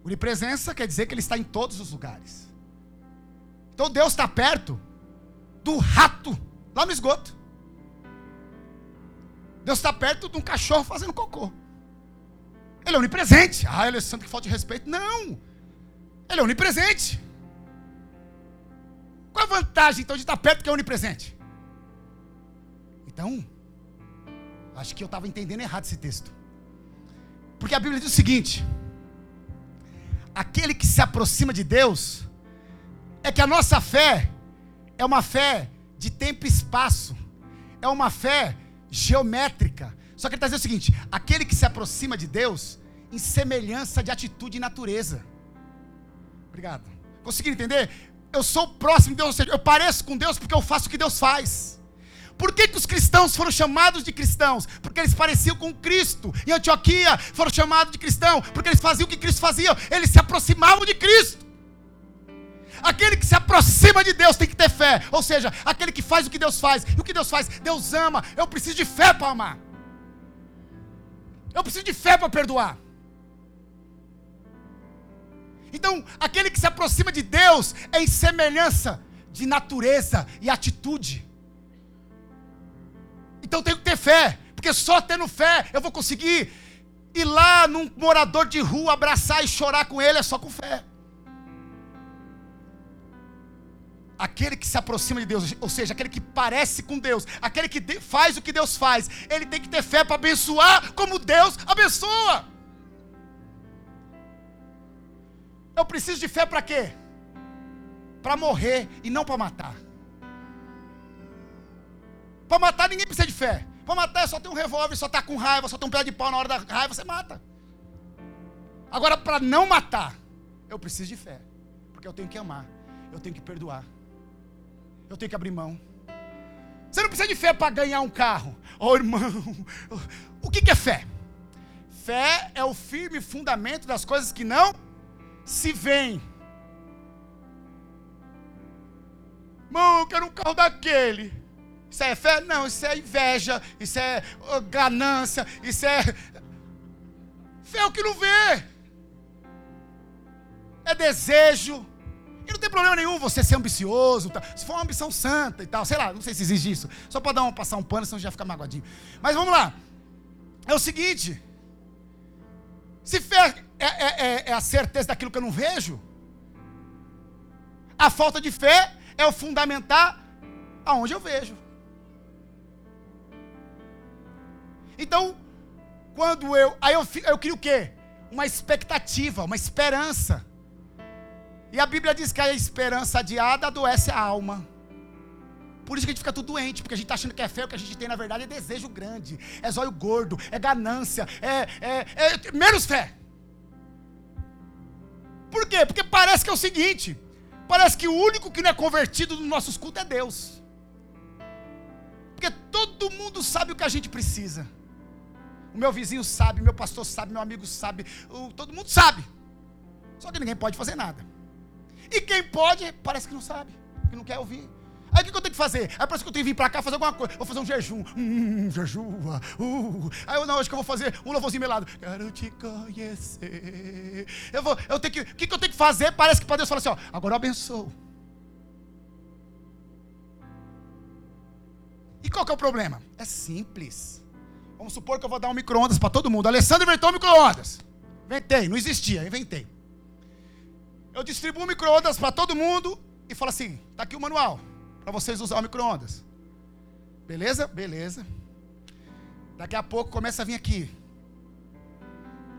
Onipresença quer dizer que Ele está em todos os lugares. Então Deus está perto do rato lá no esgoto. Deus está perto de um cachorro fazendo cocô. Ele é onipresente. Ah, Alessandro, que falta de respeito. Não. Ele é onipresente. Qual a vantagem então de estar perto que é onipresente? Então, acho que eu estava entendendo errado esse texto. Porque a Bíblia diz o seguinte: aquele que se aproxima de Deus, é que a nossa fé é uma fé de tempo e espaço, é uma fé geométrica. Só que ele está dizendo o seguinte: aquele que se aproxima de Deus, em semelhança de atitude e natureza. Obrigado. Conseguiram entender? Eu sou próximo de Deus, ou seja, eu pareço com Deus porque eu faço o que Deus faz. Por que, que os cristãos foram chamados de cristãos? Porque eles pareciam com Cristo. Em Antioquia foram chamados de cristão, porque eles faziam o que Cristo fazia, eles se aproximavam de Cristo. Aquele que se aproxima de Deus tem que ter fé, ou seja, aquele que faz o que Deus faz. E o que Deus faz? Deus ama. Eu preciso de fé para amar. Eu preciso de fé para perdoar. Então, aquele que se aproxima de Deus é em semelhança de natureza e atitude. Então tenho que ter fé, porque só tendo fé eu vou conseguir ir lá num morador de rua, abraçar e chorar com ele, é só com fé. Aquele que se aproxima de Deus, ou seja, aquele que parece com Deus, aquele que faz o que Deus faz, ele tem que ter fé para abençoar como Deus abençoa. Eu preciso de fé para quê? Para morrer e não para matar. Para matar ninguém precisa de fé. Para matar é só ter um revólver, só tá com raiva, só ter um pé de pau na hora da raiva, você mata. Agora, para não matar, eu preciso de fé. Porque eu tenho que amar, eu tenho que perdoar, eu tenho que abrir mão. Você não precisa de fé para ganhar um carro. Oh, irmão, (laughs) o que, é fé? Fé é o firme fundamento das coisas que não se veem. Irmão, eu quero um carro daquele. Isso é fé? Não, isso é inveja, isso é ganância, isso é. Fé é o que não vê. É desejo. E não tem problema nenhum você ser ambicioso. Tá? Se for uma ambição santa e tal, sei lá, não sei se existe isso. Só para dar um, passar um pano, senão já fica magoadinho. Mas vamos lá. É o seguinte. Se fé é, é, é, a certeza daquilo que eu não vejo, a falta de fé é o fundamentar aonde eu vejo. Então, quando eu. Aí eu, eu crio o quê? Uma expectativa, uma esperança. E a Bíblia diz que a esperança adiada adoece a alma. Por isso que a gente fica tudo doente, porque a gente está achando que é fé, o que a gente tem na verdade é desejo grande, é zóio gordo, é ganância, é, é, é menos fé. Por quê? Porque parece que é o seguinte: parece que o único que não é convertido nos nossos cultos é Deus. Porque todo mundo sabe o que a gente precisa. O meu vizinho sabe, meu pastor sabe, meu amigo sabe, o, todo mundo sabe. Só que ninguém pode fazer nada. E quem pode, parece que não sabe, que não quer ouvir. Aí o que eu tenho que fazer? Aí parece que eu tenho que vir para cá fazer alguma coisa. Vou fazer um jejum. Hum, jejua. Uh. Aí eu não, acho que eu vou fazer um louvorzinho melado. Quero te conhecer. Eu vou, eu tenho que. O que eu tenho que fazer? Parece que para Deus fala assim: ó, agora eu abençoo. E qual que é o problema? É simples. Vamos supor que eu vou dar um micro-ondas para todo mundo. Alessandro inventou um micro-ondas. Inventei, não existia, inventei. Eu distribuo micro-ondas para todo mundo e falo assim: tá aqui o manual para vocês usar o micro-ondas. Beleza? Beleza. Daqui a pouco começa a vir aqui.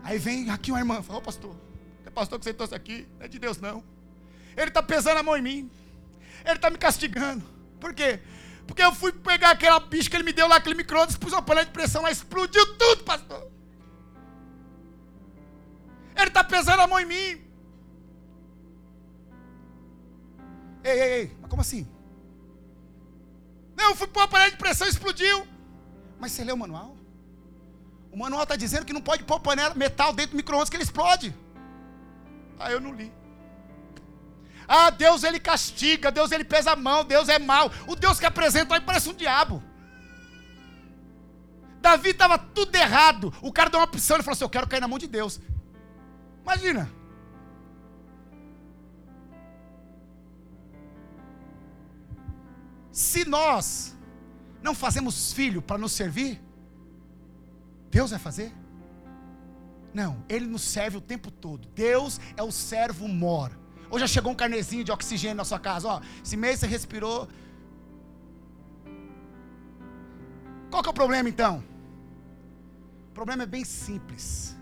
Aí vem aqui uma irmã, fala, ô pastor, pastor que você trouxe aqui não é de Deus, não. Ele está pesando a mão em mim. Ele está me castigando. Por quê? Porque eu fui pegar aquela bicha que ele me deu lá, aquele micro-ondas, pus uma panela de pressão lá, explodiu tudo, pastor. Ele está pesando a mão em mim. Ei, ei, ei, mas como assim? Não, eu fui pôr uma panela de pressão e explodiu. Mas você leu o manual? O manual está dizendo que não pode pôr panela metal dentro do micro-ondas que ele explode. Ah, eu não li. Ah, Deus ele castiga, Deus ele pesa a mão, Deus é mau. O Deus que apresenta aí parece um diabo. Davi estava tudo errado. O cara deu uma opção, ele falou assim: Eu quero cair na mão de Deus. Imagina. Se nós não fazemos filho para nos servir, Deus vai fazer? Não, Ele nos serve o tempo todo. Deus é o servo mor. Ou já chegou um carnezinho de oxigênio na sua casa? Ó, esse mês você respirou. Qual que é o problema então? O problema é bem simples.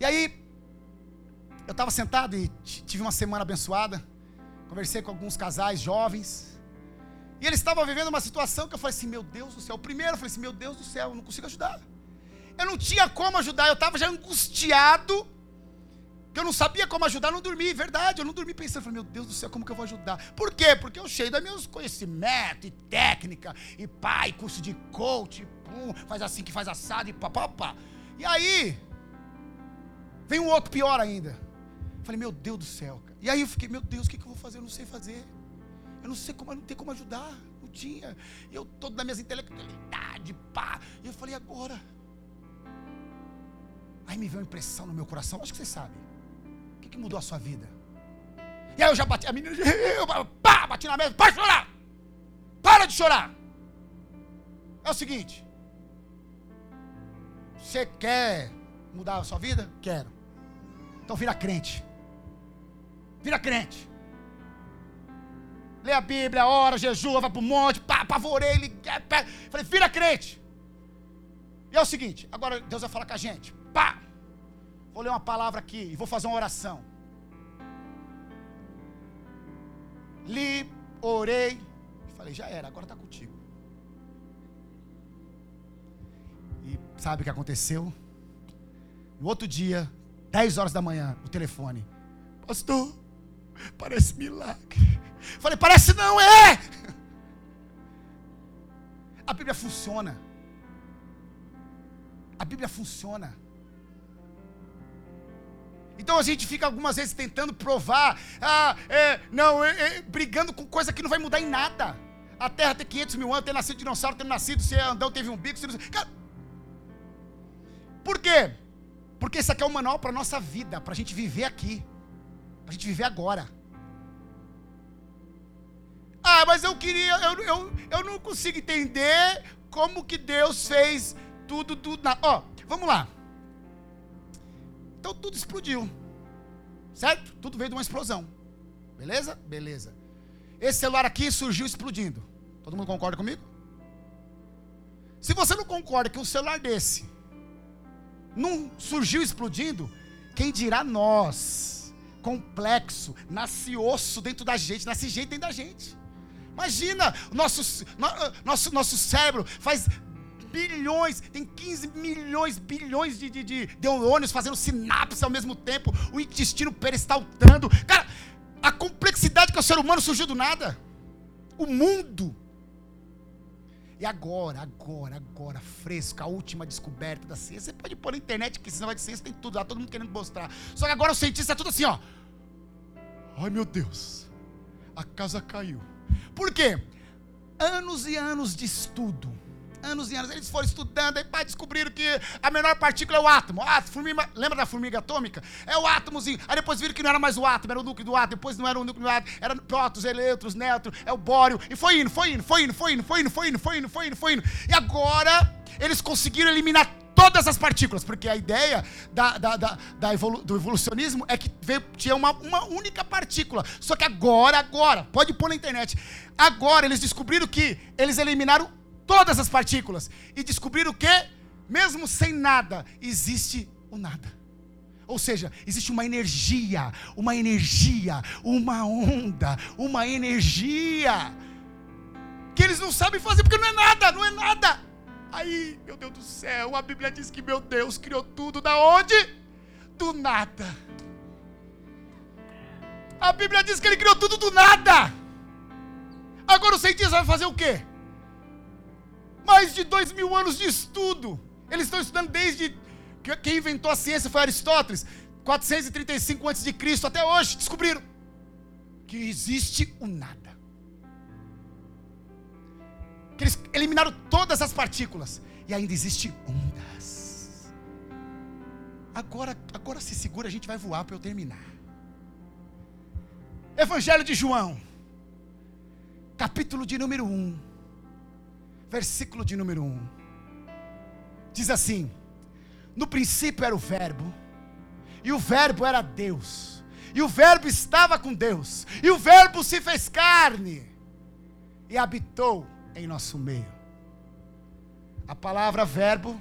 E aí, eu estava sentado e tive uma semana abençoada. Conversei com alguns casais jovens. E eles estavam vivendo uma situação que eu falei assim: Meu Deus do céu. Primeiro eu falei assim: Meu Deus do céu, eu não consigo ajudar. Eu não tinha como ajudar, eu estava já angustiado que eu não sabia como ajudar, não dormi, verdade, eu não dormi pensando, falei, meu Deus do céu, como que eu vou ajudar? Por quê? Porque eu cheio dos meus conhecimentos, e técnica, e pai, curso de coach, pum, faz assim que faz assado, e papapá. E aí, vem um outro pior ainda. Falei, meu Deus do céu, cara. E aí eu fiquei, meu Deus, o que, que eu vou fazer? Eu não sei fazer. Eu não sei como, não tenho como ajudar. Não tinha. E eu todo nas minhas intelectualidades, pá. E eu falei, agora? Aí me veio uma impressão no meu coração, acho que você sabe que, que mudou a sua vida? E aí eu já bati, a menina, (laughs) eu, pá, bati na mesa, para de chorar! Para de chorar! É o seguinte, você quer mudar a sua vida? Quero. Então vira crente. Vira crente. Lê a Bíblia, ora, jejua, vai para o monte, pá, apavorei, ele, falei, vira crente. E é o seguinte, agora Deus vai falar com a gente. Pá! Vou ler uma palavra aqui e vou fazer uma oração. Li, orei. Falei, já era, agora está contigo. E sabe o que aconteceu? No outro dia, 10 horas da manhã, o telefone. Pastor, parece milagre. Falei, parece não, é! A Bíblia funciona. A Bíblia funciona. Então a gente fica algumas vezes tentando provar, ah, é, não, é, é, brigando com coisa que não vai mudar em nada. A Terra tem 500 mil anos, ter nascido dinossauro, ter nascido, se andão teve um bico, se não... Cara, por quê? Porque isso aqui é um manual para a nossa vida, para a gente viver aqui, para a gente viver agora. Ah, mas eu queria, eu, eu, eu não consigo entender como que Deus fez tudo, tudo. Ó, vamos lá. Então tudo explodiu. Certo? Tudo veio de uma explosão. Beleza? Beleza. Esse celular aqui surgiu explodindo. Todo mundo concorda comigo? Se você não concorda que um celular desse não surgiu explodindo, quem dirá nós? Complexo, nasce osso dentro da gente, nasce gente dentro da gente. Imagina, nosso, nosso, nosso cérebro faz bilhões, tem 15 milhões, bilhões de, de, de neurônios fazendo sinapse ao mesmo tempo, o intestino peristaltando. Cara, a complexidade que o ser humano surgiu do nada. O mundo. E agora, agora, agora, fresco, a última descoberta da ciência. Você pode pôr na internet que senão vai de ciência, tem tudo lá, todo mundo querendo mostrar. Só que agora o cientista é tudo assim, ó. Ai meu Deus, a casa caiu. Por quê? Anos e anos de estudo anos e anos. Eles foram estudando, aí pá, descobriram que a menor partícula é o átomo. Ah, formiga, lembra da formiga atômica? É o átomozinho. Aí depois viram que não era mais o átomo, era o núcleo do átomo. Depois não era o núcleo do átomo, era prótons, elétrons, nêutrons, é o bório. E foi indo, foi indo, foi indo, foi indo, foi indo, foi indo, foi indo, foi indo, foi indo. E agora eles conseguiram eliminar todas as partículas, porque a ideia da, da, da, da evolu do evolucionismo é que veio, tinha uma, uma única partícula. Só que agora, agora, pode pôr na internet. Agora eles descobriram que eles eliminaram todas as partículas e descobriram que, mesmo sem nada, existe o nada. Ou seja, existe uma energia, uma energia, uma onda, uma energia que eles não sabem fazer porque não é nada, não é nada. Aí, meu Deus do céu, a Bíblia diz que meu Deus criou tudo da onde? Do nada. A Bíblia diz que ele criou tudo do nada. Agora o cientista vai fazer o quê? Mais de dois mil anos de estudo. Eles estão estudando desde quem inventou a ciência foi Aristóteles, 435 a.C. até hoje, descobriram que existe o nada. Que eles eliminaram todas as partículas e ainda existe ondas. Agora, agora se segura, a gente vai voar para eu terminar. Evangelho de João, capítulo de número 1, versículo de número 1. Diz assim: no princípio era o Verbo, e o Verbo era Deus, e o Verbo estava com Deus, e o Verbo se fez carne e habitou em nosso meio. A palavra verbo,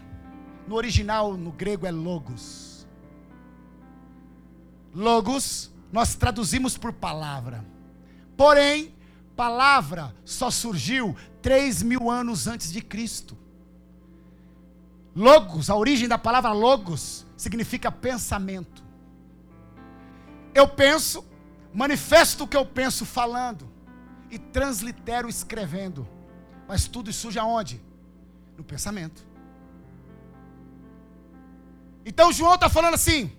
no original, no grego, é logos. Logos, nós traduzimos por palavra. Porém, palavra só surgiu três mil anos antes de Cristo. Logos, a origem da palavra logos, significa pensamento. Eu penso, manifesto o que eu penso falando e translitero escrevendo. Mas tudo surge aonde? No pensamento. Então João está falando assim: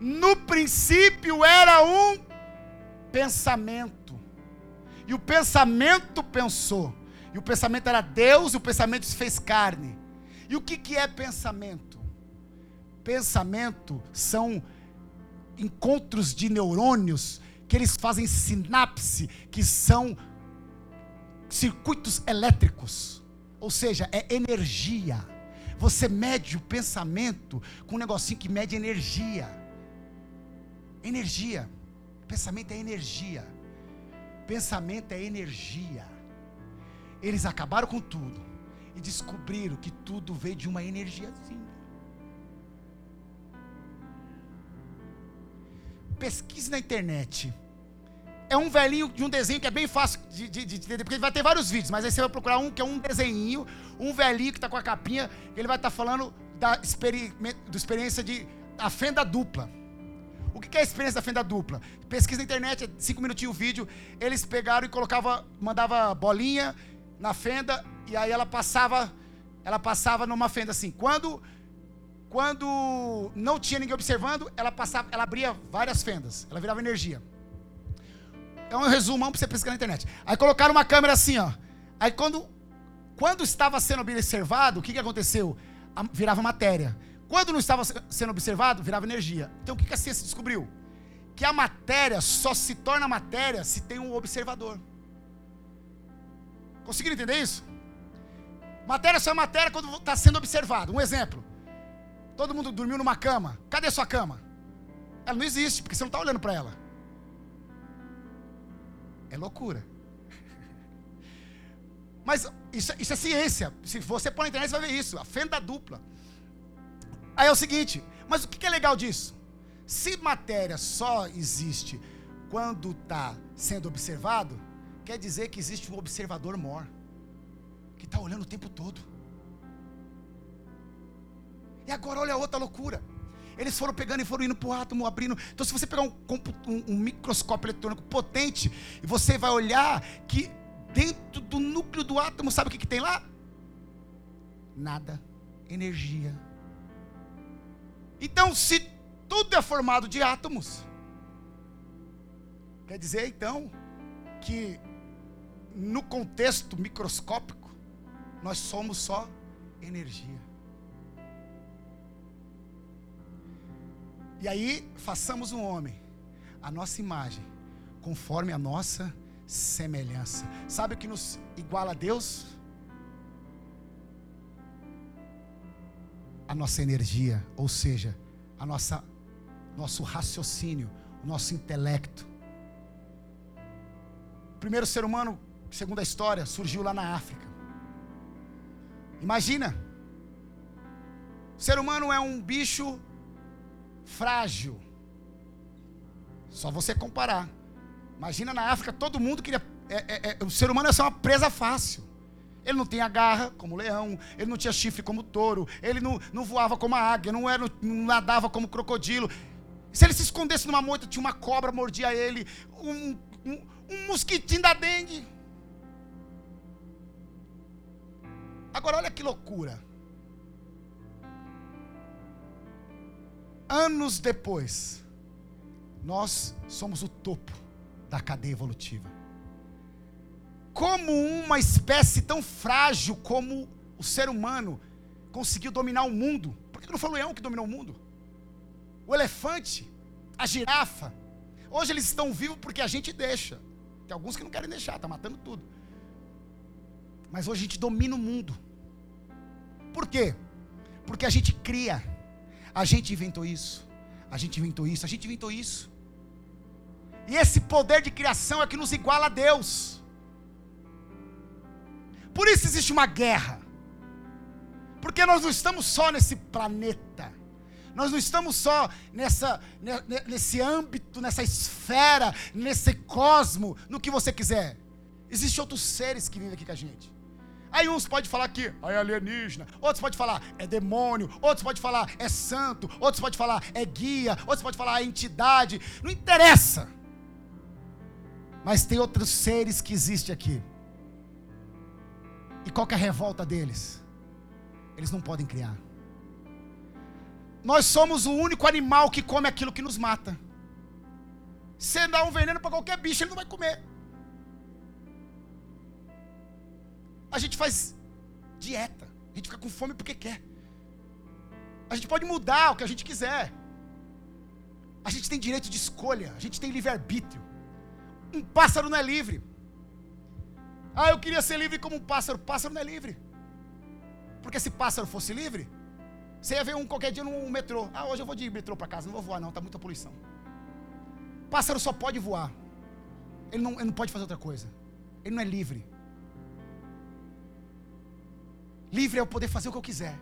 no princípio era um pensamento, e o pensamento pensou, e o pensamento era Deus, e o pensamento se fez carne e o que, que é pensamento? Pensamento são encontros de neurônios que eles fazem sinapse, que são circuitos elétricos, ou seja, é energia. Você mede o pensamento com um negocinho que mede energia. Energia. Pensamento é energia. Pensamento é energia. Eles acabaram com tudo e descobriram que tudo veio de uma energiazinha. Pesquise na internet. É um velhinho de um desenho que é bem fácil de, de, de entender, porque vai ter vários vídeos, mas aí você vai procurar um que é um desenho, um velhinho que está com a capinha, ele vai estar tá falando da, experi da experiência de a fenda dupla. O que é a experiência da fenda dupla? Pesquisa na internet, é cinco minutinhos o vídeo. Eles pegaram e colocava, mandava bolinha na fenda e aí ela passava, ela passava numa fenda assim. Quando quando não tinha ninguém observando, ela passava, ela abria várias fendas, ela virava energia. É um resumão para você pesquisar na internet. Aí colocaram uma câmera assim, ó. Aí quando quando estava sendo observado, o que, que aconteceu? virava matéria. Quando não estava sendo observado, virava energia. Então o que, que a ciência descobriu? Que a matéria só se torna matéria se tem um observador. Conseguiram entender isso? Matéria só é matéria quando está sendo observado. Um exemplo. Todo mundo dormiu numa cama. Cadê sua cama? Ela não existe, porque você não está olhando para ela. É loucura. (laughs) Mas isso, isso, é ciência. Se você pôr na internet, você vai ver isso. A fenda dupla. Aí é o seguinte: mas o que é legal disso? Se matéria só existe quando está sendo observado, quer dizer que existe um observador maior que está olhando o tempo todo. E agora olha a outra loucura. Eles foram pegando e foram indo para o átomo, abrindo. Então, se você pegar um, um, um, microscópio eletrônico potente, e você vai olhar que dentro do núcleo do átomo, sabe o que, que tem lá? Nada. Energia. Então, se tudo é formado de átomos, quer dizer então que no contexto microscópico, nós somos só energia. E aí, façamos um homem, a nossa imagem, conforme a nossa semelhança. Sabe o que nos iguala a Deus? A nossa energia, ou seja, a nossa nosso raciocínio, o nosso intelecto. O primeiro ser humano, segundo a história, surgiu lá na África. Imagina. O ser humano é um bicho frágil. Só você comparar. Imagina na África, todo mundo queria. É, é, é, o ser humano é só uma presa fácil. Ele não tinha garra como leão, ele não tinha chifre como touro, ele não, não voava como a águia, não, era, não nadava como crocodilo. Se ele se escondesse numa moita, tinha uma cobra, mordia ele, um, um, um mosquitinho da dengue. Agora olha que loucura. Anos depois, nós somos o topo da cadeia evolutiva. Como uma espécie tão frágil como o ser humano conseguiu dominar o mundo? Por que não foi o leão que dominou o mundo? O elefante, a girafa. Hoje eles estão vivos porque a gente deixa. Tem alguns que não querem deixar, está matando tudo. Mas hoje a gente domina o mundo. Por quê? Porque a gente cria. A gente inventou isso. A gente inventou isso. A gente inventou isso. E esse poder de criação é que nos iguala a Deus. Por isso existe uma guerra. Porque nós não estamos só nesse planeta. Nós não estamos só nessa, nesse âmbito, nessa esfera, nesse cosmo, no que você quiser. Existem outros seres que vivem aqui com a gente. Aí uns podem falar que é alienígena, outros podem falar é demônio, outros podem falar é santo, outros podem falar é guia, outros podem falar é entidade. Não interessa. Mas tem outros seres que existem aqui. E qual é a revolta deles? Eles não podem criar. Nós somos o único animal que come aquilo que nos mata. Você dá um veneno para qualquer bicho, ele não vai comer. A gente faz dieta. A gente fica com fome porque quer. A gente pode mudar o que a gente quiser. A gente tem direito de escolha. A gente tem livre-arbítrio. Um pássaro não é livre. Ah, eu queria ser livre como um pássaro. Pássaro não é livre. Porque se pássaro fosse livre, você ia ver um qualquer dia no metrô. Ah, hoje eu vou de metrô para casa, não vou voar não, tá muita poluição. Pássaro só pode voar. Ele não, ele não pode fazer outra coisa. Ele não é livre. Livre é eu poder fazer o que eu quiser.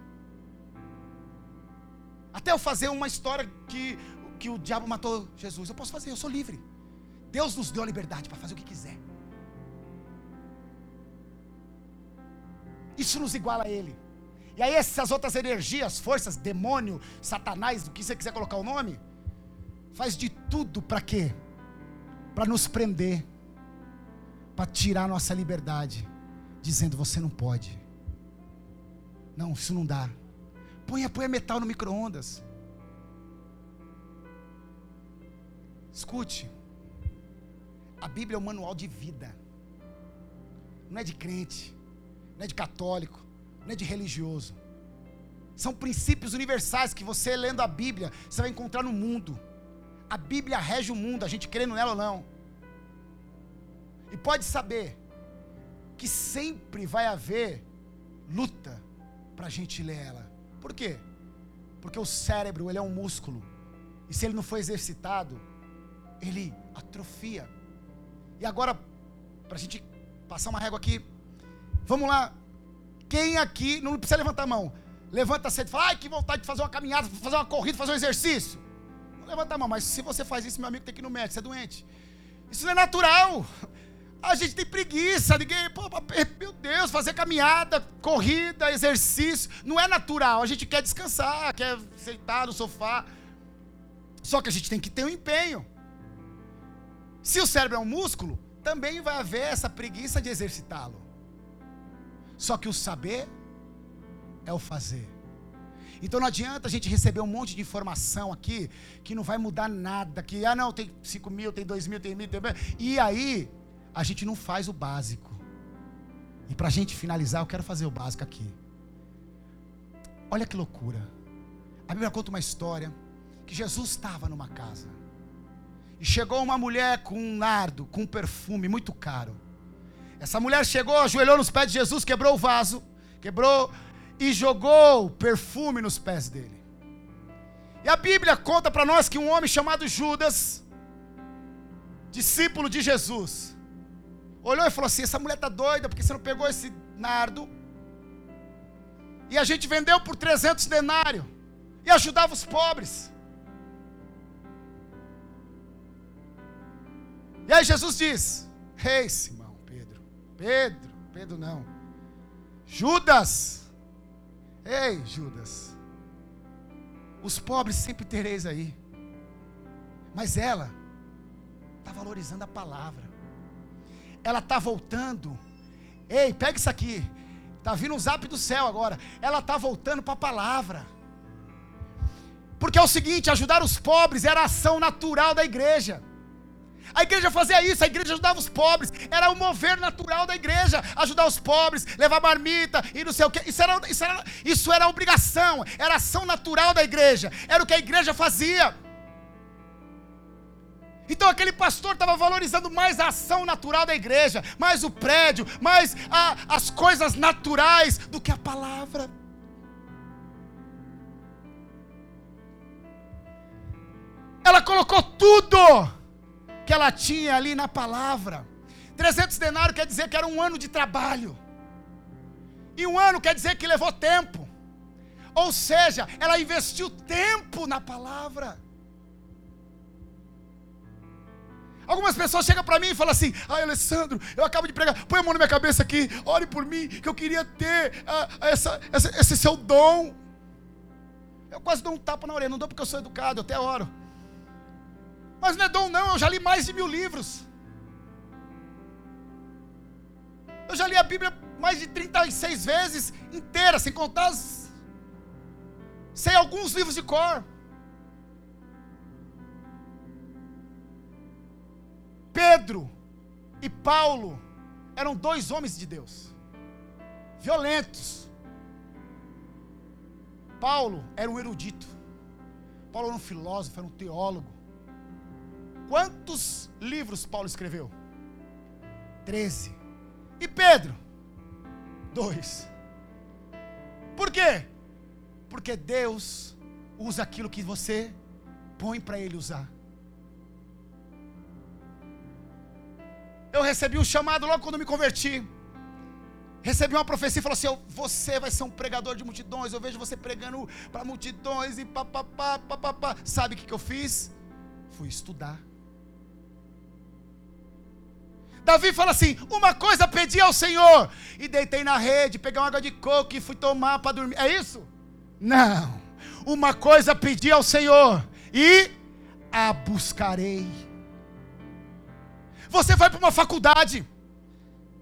Até eu fazer uma história que, que o diabo matou Jesus. Eu posso fazer, eu sou livre. Deus nos deu a liberdade para fazer o que quiser. Isso nos iguala a Ele. E aí essas outras energias, forças, demônio, satanás, o que você quiser colocar o nome, faz de tudo para quê? Para nos prender, para tirar nossa liberdade, dizendo você não pode. Não, isso não dá. Põe, põe metal no micro-ondas. Escute. A Bíblia é um manual de vida. Não é de crente, não é de católico, não é de religioso. São princípios universais que você lendo a Bíblia, você vai encontrar no mundo. A Bíblia rege o mundo, a gente crendo nela ou não. E pode saber que sempre vai haver luta para a gente ler ela. Por quê? Porque o cérebro ele é um músculo. E se ele não for exercitado, ele atrofia. E agora, para a gente passar uma régua aqui, vamos lá. Quem aqui, não precisa levantar a mão, levanta cedo e fala, ai que vontade de fazer uma caminhada, fazer uma corrida, fazer um exercício. Não levanta a mão, mas se você faz isso, meu amigo tem que ir no médico, você é doente. Isso não é natural. A gente tem preguiça, ninguém, pô, meu Deus, fazer caminhada, corrida, exercício, não é natural. A gente quer descansar, quer sentar no sofá. Só que a gente tem que ter um empenho. Se o cérebro é um músculo, também vai haver essa preguiça de exercitá-lo. Só que o saber é o fazer. Então não adianta a gente receber um monte de informação aqui que não vai mudar nada. Que, ah, não, tem 5 mil, tem 2 mil, tem mil, tem mil. E aí, a gente não faz o básico. E para a gente finalizar, eu quero fazer o básico aqui. Olha que loucura. A Bíblia conta uma história que Jesus estava numa casa. E chegou uma mulher com um nardo, com um perfume muito caro. Essa mulher chegou, ajoelhou nos pés de Jesus, quebrou o vaso, quebrou e jogou perfume nos pés dele. E a Bíblia conta para nós que um homem chamado Judas, discípulo de Jesus, olhou e falou assim: essa mulher está doida, porque você não pegou esse nardo. E a gente vendeu por 300 denário e ajudava os pobres. E aí Jesus diz: Rei Simão, Pedro, Pedro, Pedro não, Judas, ei Judas, os pobres sempre tereis aí, mas ela está valorizando a palavra ela está voltando, ei, pega isso aqui, está vindo um zap do céu agora, ela está voltando para a palavra. Porque é o seguinte: ajudar os pobres era a ação natural da igreja. A igreja fazia isso, a igreja ajudava os pobres, era o mover natural da igreja, ajudar os pobres, levar marmita e não sei o que. Isso era, isso era, isso era obrigação, era ação natural da igreja, era o que a igreja fazia. Então aquele pastor estava valorizando mais a ação natural da igreja, mais o prédio, mais a, as coisas naturais do que a palavra. Ela colocou tudo que ela tinha ali na palavra. 300 denários quer dizer que era um ano de trabalho. E um ano quer dizer que levou tempo. Ou seja, ela investiu tempo na palavra. Algumas pessoas chegam para mim e falam assim: Ai, Alessandro, eu acabo de pregar, põe a mão na minha cabeça aqui, ore por mim, que eu queria ter uh, essa, essa, esse seu dom. Eu quase dou um tapa na orelha, não dou porque eu sou educado, eu até oro. Mas não é dom, não. Eu já li mais de mil livros. Eu já li a Bíblia mais de 36 vezes inteira, sem contar as... Sei alguns livros de cor. Pedro e Paulo eram dois homens de Deus, violentos. Paulo era um erudito. Paulo era um filósofo, era um teólogo. Quantos livros Paulo escreveu? Treze. E Pedro? Dois. Por quê? Porque Deus usa aquilo que você põe para Ele usar. Eu recebi um chamado logo quando me converti. Recebi uma profecia e falou assim: Você vai ser um pregador de multidões. Eu vejo você pregando para multidões e papapá, papapá. Sabe o que, que eu fiz? Fui estudar. Davi fala assim: Uma coisa pedi ao Senhor, e deitei na rede, peguei uma água de coco e fui tomar para dormir. É isso? Não. Uma coisa pedi ao Senhor, e a buscarei. Você vai para uma faculdade,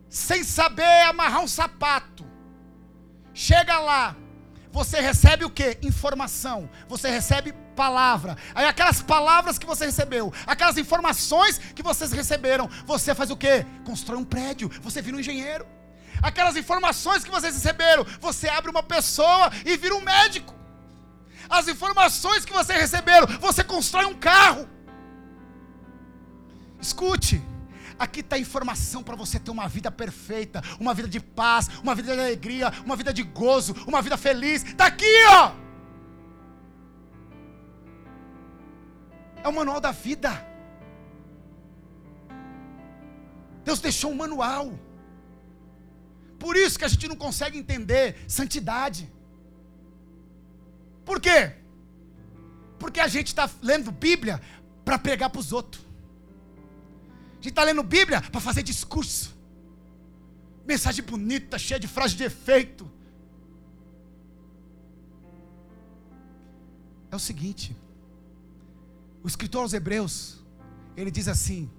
sem saber amarrar um sapato, chega lá, você recebe o que? Informação. Você recebe palavra. Aí aquelas palavras que você recebeu, aquelas informações que vocês receberam, você faz o que? Constrói um prédio. Você vira um engenheiro. Aquelas informações que vocês receberam, você abre uma pessoa e vira um médico. As informações que vocês receberam, você constrói um carro. Escute. Aqui está a informação para você ter uma vida perfeita, uma vida de paz, uma vida de alegria, uma vida de gozo, uma vida feliz. Está aqui, ó. É o manual da vida. Deus deixou um manual. Por isso que a gente não consegue entender santidade. Por quê? Porque a gente está lendo Bíblia para pregar para os outros. A gente está lendo Bíblia para fazer discurso. Mensagem bonita, cheia de frase de efeito. É o seguinte: o escritor aos Hebreus, ele diz assim: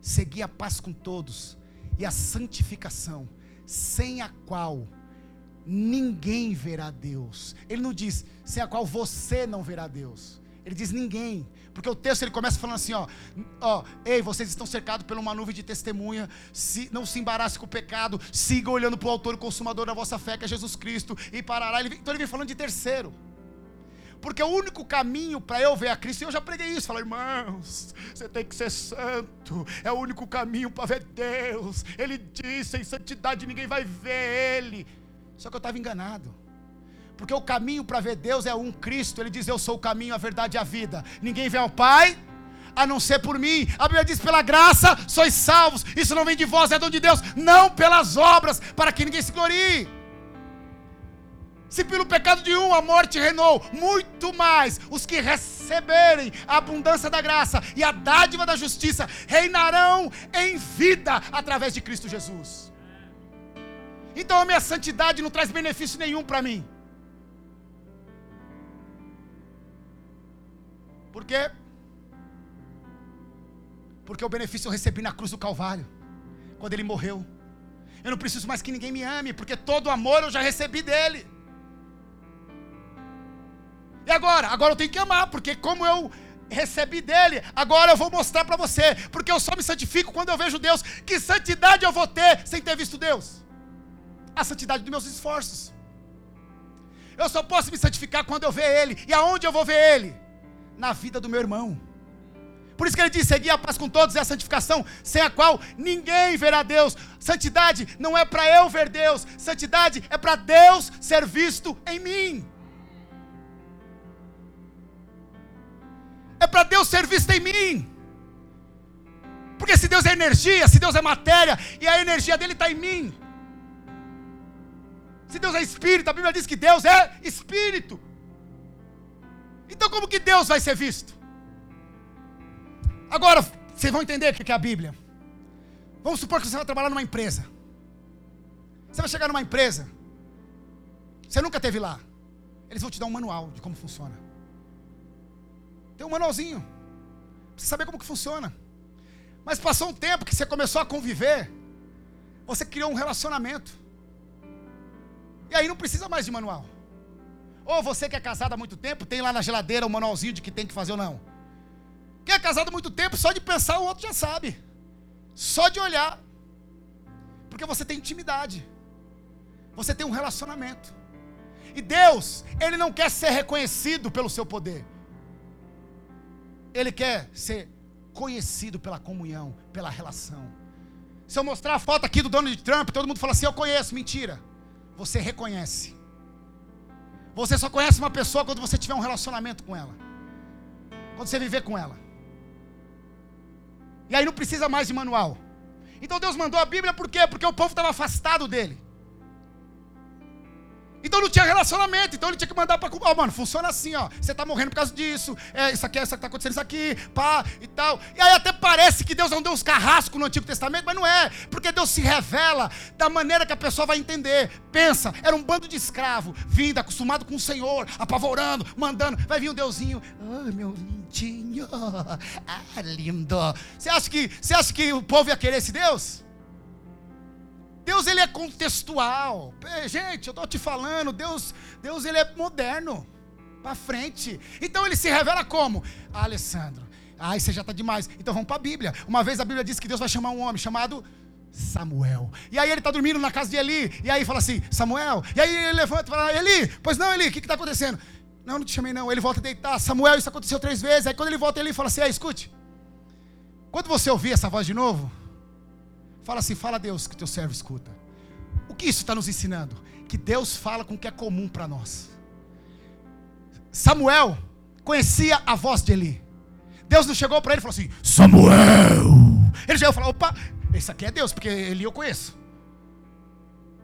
segui a paz com todos e a santificação, sem a qual ninguém verá Deus. Ele não diz sem a qual você não verá Deus. Ele diz ninguém. Porque o texto ele começa falando assim, ó, ó, ei, vocês estão cercados por uma nuvem de testemunha, se, não se embarace com o pecado, siga olhando para o autor e consumador da vossa fé, que é Jesus Cristo, e parará. Ele, então ele vem falando de terceiro. Porque o único caminho para eu ver a Cristo, e eu já preguei isso, falei, irmãos, você tem que ser santo, é o único caminho para ver Deus. Ele disse, sem santidade ninguém vai ver Ele. Só que eu estava enganado. Porque o caminho para ver Deus é um Cristo. Ele diz: Eu sou o caminho, a verdade e a vida. Ninguém vê ao Pai a não ser por mim. A Bíblia diz: pela graça sois salvos. Isso não vem de vós, é dom de Deus. Não pelas obras, para que ninguém se glorie. Se pelo pecado de um a morte reinou, muito mais os que receberem a abundância da graça e a dádiva da justiça reinarão em vida através de Cristo Jesus. Então a minha santidade não traz benefício nenhum para mim. Por quê? Porque o benefício eu recebi na cruz do Calvário, quando ele morreu. Eu não preciso mais que ninguém me ame, porque todo amor eu já recebi dele. E agora? Agora eu tenho que amar, porque como eu recebi dele, agora eu vou mostrar para você, porque eu só me santifico quando eu vejo Deus. Que santidade eu vou ter sem ter visto Deus? A santidade dos meus esforços. Eu só posso me santificar quando eu ver Ele. E aonde eu vou ver Ele? Na vida do meu irmão. Por isso que ele diz: seguir a paz com todos é a santificação, sem a qual ninguém verá Deus. Santidade não é para eu ver Deus, santidade é para Deus ser visto em mim. é para Deus ser visto em mim. Porque se Deus é energia, se Deus é matéria, e a energia dele está em mim. Se Deus é espírito, a Bíblia diz que Deus é espírito. Então, como que Deus vai ser visto? Agora, vocês vão entender o que é a Bíblia. Vamos supor que você vai trabalhar numa empresa. Você vai chegar numa empresa. Você nunca teve lá. Eles vão te dar um manual de como funciona. Tem um manualzinho. Pra você saber como que funciona. Mas passou um tempo que você começou a conviver. Você criou um relacionamento. E aí não precisa mais de manual. Ou você que é casado há muito tempo, tem lá na geladeira o um manualzinho de que tem que fazer ou não. Quem é casado há muito tempo, só de pensar o outro já sabe. Só de olhar. Porque você tem intimidade. Você tem um relacionamento. E Deus, Ele não quer ser reconhecido pelo seu poder. Ele quer ser conhecido pela comunhão, pela relação. Se eu mostrar a foto aqui do Donald Trump, todo mundo fala assim: Eu conheço. Mentira. Você reconhece. Você só conhece uma pessoa quando você tiver um relacionamento com ela. Quando você viver com ela. E aí não precisa mais de manual. Então Deus mandou a Bíblia por quê? Porque o povo estava afastado dele. Então não tinha relacionamento, então ele tinha que mandar Cuba. Oh, mano, funciona assim, ó. Você está morrendo por causa disso. É, isso aqui, isso está acontecendo isso aqui, pá, e tal. E aí até parece que Deus não deu uns carrascos no Antigo Testamento, mas não é. Porque Deus se revela da maneira que a pessoa vai entender. Pensa, era um bando de escravo, vindo, acostumado com o Senhor, apavorando, mandando. Vai vir um Deusinho. Ai, meu lindinho. (laughs) Ah, lindo. Você acha que, você acha que o povo ia querer esse Deus? Deus ele é contextual. Gente, eu estou te falando, Deus, Deus ele é moderno, para frente. Então ele se revela como? Ah, Alessandro, ai, você já está demais. Então vamos para a Bíblia. Uma vez a Bíblia diz que Deus vai chamar um homem chamado Samuel. E aí ele está dormindo na casa de Eli. E aí fala assim, Samuel. E aí ele levanta e fala, Eli, pois não, Eli, o que está acontecendo? Não, não te chamei não. Ele volta a deitar. Samuel, isso aconteceu três vezes. Aí quando ele volta, ele fala assim, ah, escute. Quando você ouvir essa voz de novo, Fala assim, fala a Deus que teu servo escuta. O que isso está nos ensinando? Que Deus fala com o que é comum para nós. Samuel conhecia a voz de Eli. Deus não chegou para ele e falou assim: Samuel. Ele já falou: opa, esse aqui é Deus, porque Eli eu conheço.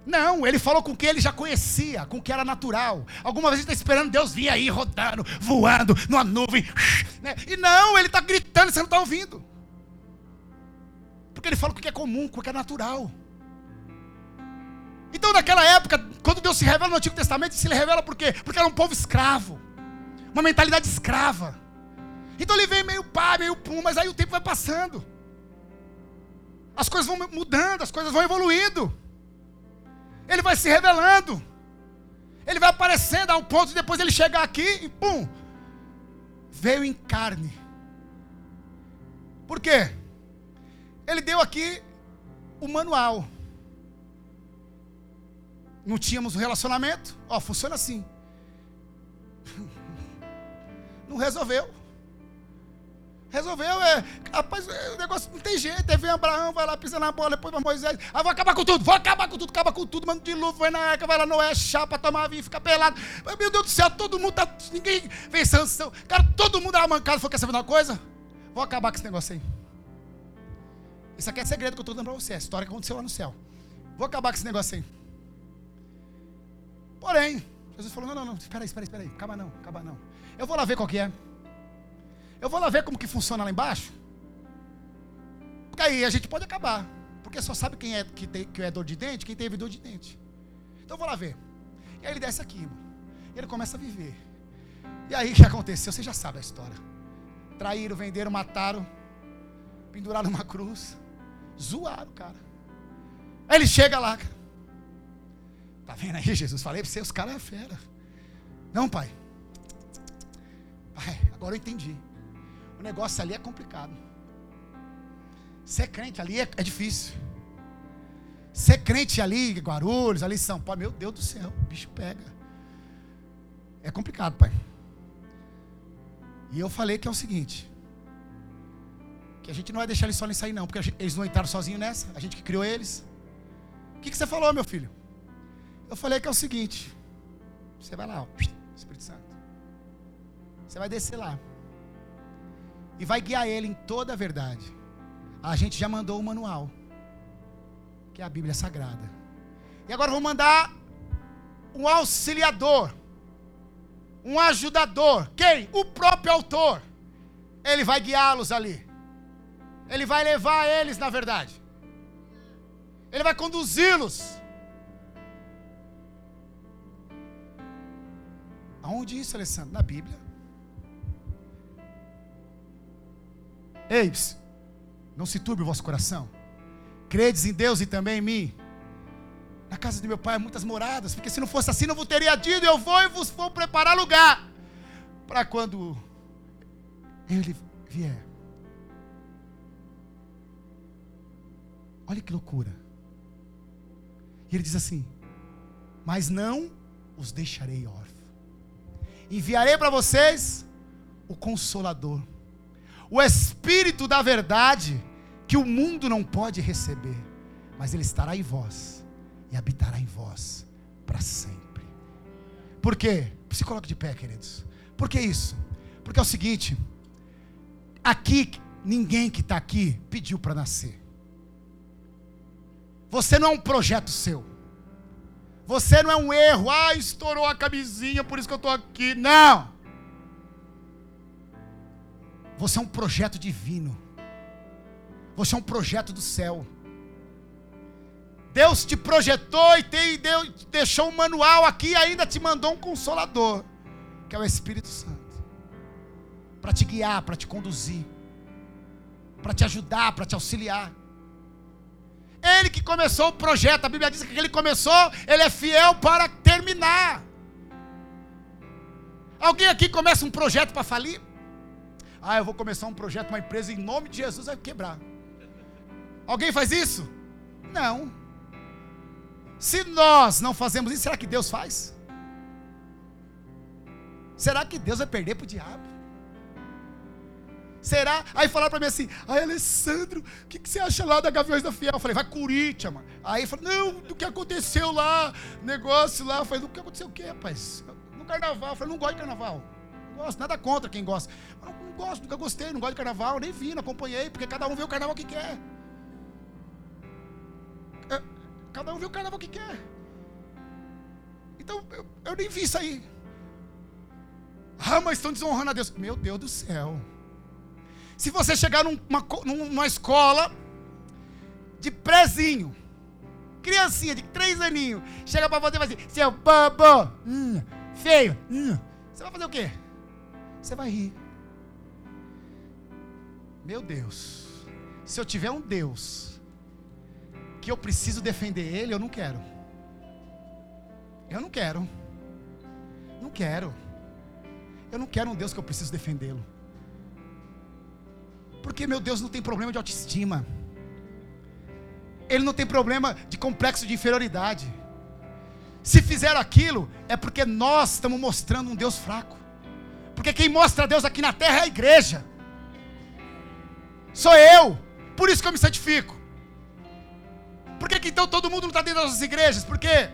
Não, ele falou com o que ele já conhecia, com o que era natural. Alguma vez está esperando Deus vir aí rodando, voando, numa nuvem. Né? E não, ele está gritando, você não está ouvindo. Porque ele fala o que é comum, o que é natural. Então, naquela época, quando Deus se revela no Antigo Testamento, se revela por quê? Porque era um povo escravo, uma mentalidade escrava. Então ele vem meio pá, meio pum, mas aí o tempo vai passando. As coisas vão mudando, as coisas vão evoluindo. Ele vai se revelando. Ele vai aparecendo a um ponto de depois ele chegar aqui e pum, veio em carne. Por quê? Ele deu aqui o manual. Não tínhamos um relacionamento? Ó, funciona assim. (laughs) Não resolveu. Resolveu, é. Rapaz, o negócio não tem jeito. Aí vem Abraão, vai lá, pisa na bola, depois vai Moisés. Ah, vou acabar com tudo, vou acabar com tudo, acaba com tudo, mano de luva, vai na arca, vai lá, Noé, chapa, toma vinho, fica pelado. Mas, meu Deus do céu, todo mundo tá. Ninguém vem sanção. Cara, todo mundo era mancado. Falou, quer saber uma coisa? Vou acabar com esse negócio aí. Isso aqui é segredo que eu estou dando para você. É a história que aconteceu lá no céu. Vou acabar com esse negócio aí. Porém, Jesus falou: não, não, não, espera aí, espera aí, espera aí, acaba não, acaba não. Eu vou lá ver qual que é. Eu vou lá ver como que funciona lá embaixo. Porque aí a gente pode acabar. Porque só sabe quem é que, tem, que é dor de dente, quem teve dor de dente. Então eu vou lá ver. E aí ele desce aqui, irmão. E ele começa a viver. E aí o que aconteceu? Você já sabe a história. Traíram, venderam, mataram, penduraram numa cruz, zoaram, cara. Aí ele chega lá, cara. Tá vendo aí, Jesus? Falei para você, os caras é fera. Não, pai. Pai, agora eu entendi. O negócio ali é complicado. Ser crente ali é, é difícil. Ser crente ali, Guarulhos, ali em São Paulo, meu Deus do céu, o bicho pega. É complicado, pai. E eu falei que é o seguinte: que a gente não vai deixar eles só nisso aí, não, porque gente, eles não entraram sozinhos nessa, a gente que criou eles. O que, que você falou, meu filho? Eu falei que é o seguinte: você vai lá, ó, Espírito Santo. Você vai descer lá. E vai guiar ele em toda a verdade. A gente já mandou o manual, que é a Bíblia Sagrada. E agora vou mandar um auxiliador, um ajudador. Quem? O próprio autor. Ele vai guiá-los ali. Ele vai levar eles na verdade. Ele vai conduzi-los. Aonde isso, Alessandro? Na Bíblia. Ei, não se turbe o vosso coração. Credes em Deus e também em mim. Na casa de meu pai há muitas moradas, porque se não fosse assim, não vos teria dito, eu vou e vos vou preparar lugar. Para quando ele vier. Olha que loucura. E ele diz assim: Mas não os deixarei órfãos. Enviarei para vocês o Consolador, o Espírito da Verdade, que o mundo não pode receber, mas ele estará em vós e habitará em vós para sempre. Por quê? Se coloque de pé, queridos. Por que isso? Porque é o seguinte: aqui, ninguém que está aqui pediu para nascer. Você não é um projeto seu. Você não é um erro. Ah, estourou a camisinha, por isso que eu estou aqui. Não. Você é um projeto divino. Você é um projeto do céu. Deus te projetou e te deu, deixou um manual aqui e ainda te mandou um consolador, que é o Espírito Santo, para te guiar, para te conduzir, para te ajudar, para te auxiliar. Ele que começou o projeto, a Bíblia diz que ele começou, ele é fiel para terminar. Alguém aqui começa um projeto para falir? Ah, eu vou começar um projeto, uma empresa em nome de Jesus vai quebrar. Alguém faz isso? Não. Se nós não fazemos isso, será que Deus faz? Será que Deus vai perder para o diabo? Será? Aí falaram para mim assim: Ai, Alessandro, o que, que, você acha lá da Gaviões da Fiel? Eu falei: Vai Curitiba, mano. Aí falou: Não, do que aconteceu lá, negócio lá. Eu falei: Do que aconteceu o quê, rapaz? No carnaval. Eu falei: Não gosto de carnaval. Não gosto, nada contra quem gosta. Não, não gosto, nunca gostei, não gosto de carnaval, nem vi, não acompanhei, porque cada um vê o carnaval que quer. É, cada um vê o carnaval que quer. Então, eu, eu nem vi isso aí. Ah, mas estão desonrando a Deus. Meu Deus do céu. Se você chegar numa, numa escola de prezinho, criancinha de três aninhos, chega para você e vai assim, seu bobo, hum, feio, hum, você vai fazer o quê? Você vai rir. Meu Deus, se eu tiver um Deus que eu preciso defender ele, eu não quero. Eu não quero. Não quero. Eu não quero um Deus que eu preciso defendê-lo. Porque meu Deus não tem problema de autoestima. Ele não tem problema de complexo de inferioridade. Se fizeram aquilo, é porque nós estamos mostrando um Deus fraco. Porque quem mostra Deus aqui na terra é a igreja. Sou eu. Por isso que eu me santifico. Por que, que então todo mundo não está dentro das nossas igrejas? Porque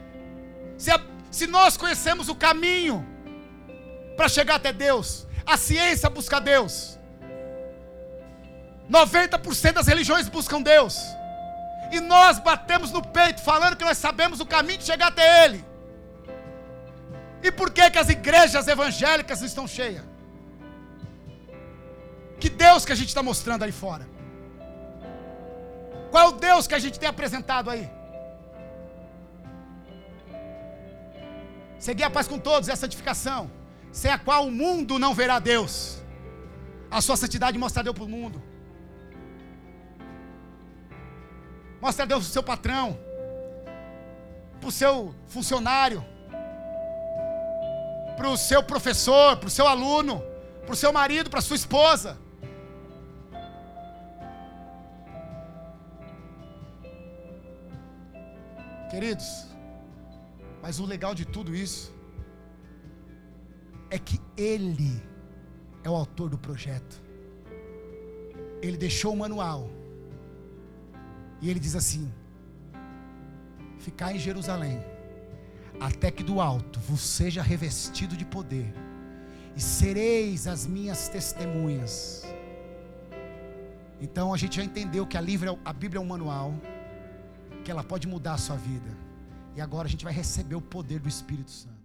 se, a, se nós conhecemos o caminho para chegar até Deus, a ciência busca Deus. 90% das religiões buscam Deus. E nós batemos no peito falando que nós sabemos o caminho de chegar até Ele. E por que, que as igrejas evangélicas estão cheias? Que Deus que a gente está mostrando aí fora? Qual é o Deus que a gente tem apresentado aí? Seguir a paz com todos é a santificação, sem a qual o mundo não verá Deus. A sua santidade mostra Deus para o mundo. Mostra Deus para o seu patrão, para o seu funcionário, para o seu professor, para o seu aluno, para o seu marido, para a sua esposa. Queridos, mas o legal de tudo isso é que Ele é o autor do projeto. Ele deixou o manual. E ele diz assim: Ficar em Jerusalém, até que do alto vos seja revestido de poder, e sereis as minhas testemunhas. Então a gente já entendeu que a, a Bíblia é um manual, que ela pode mudar a sua vida. E agora a gente vai receber o poder do Espírito Santo.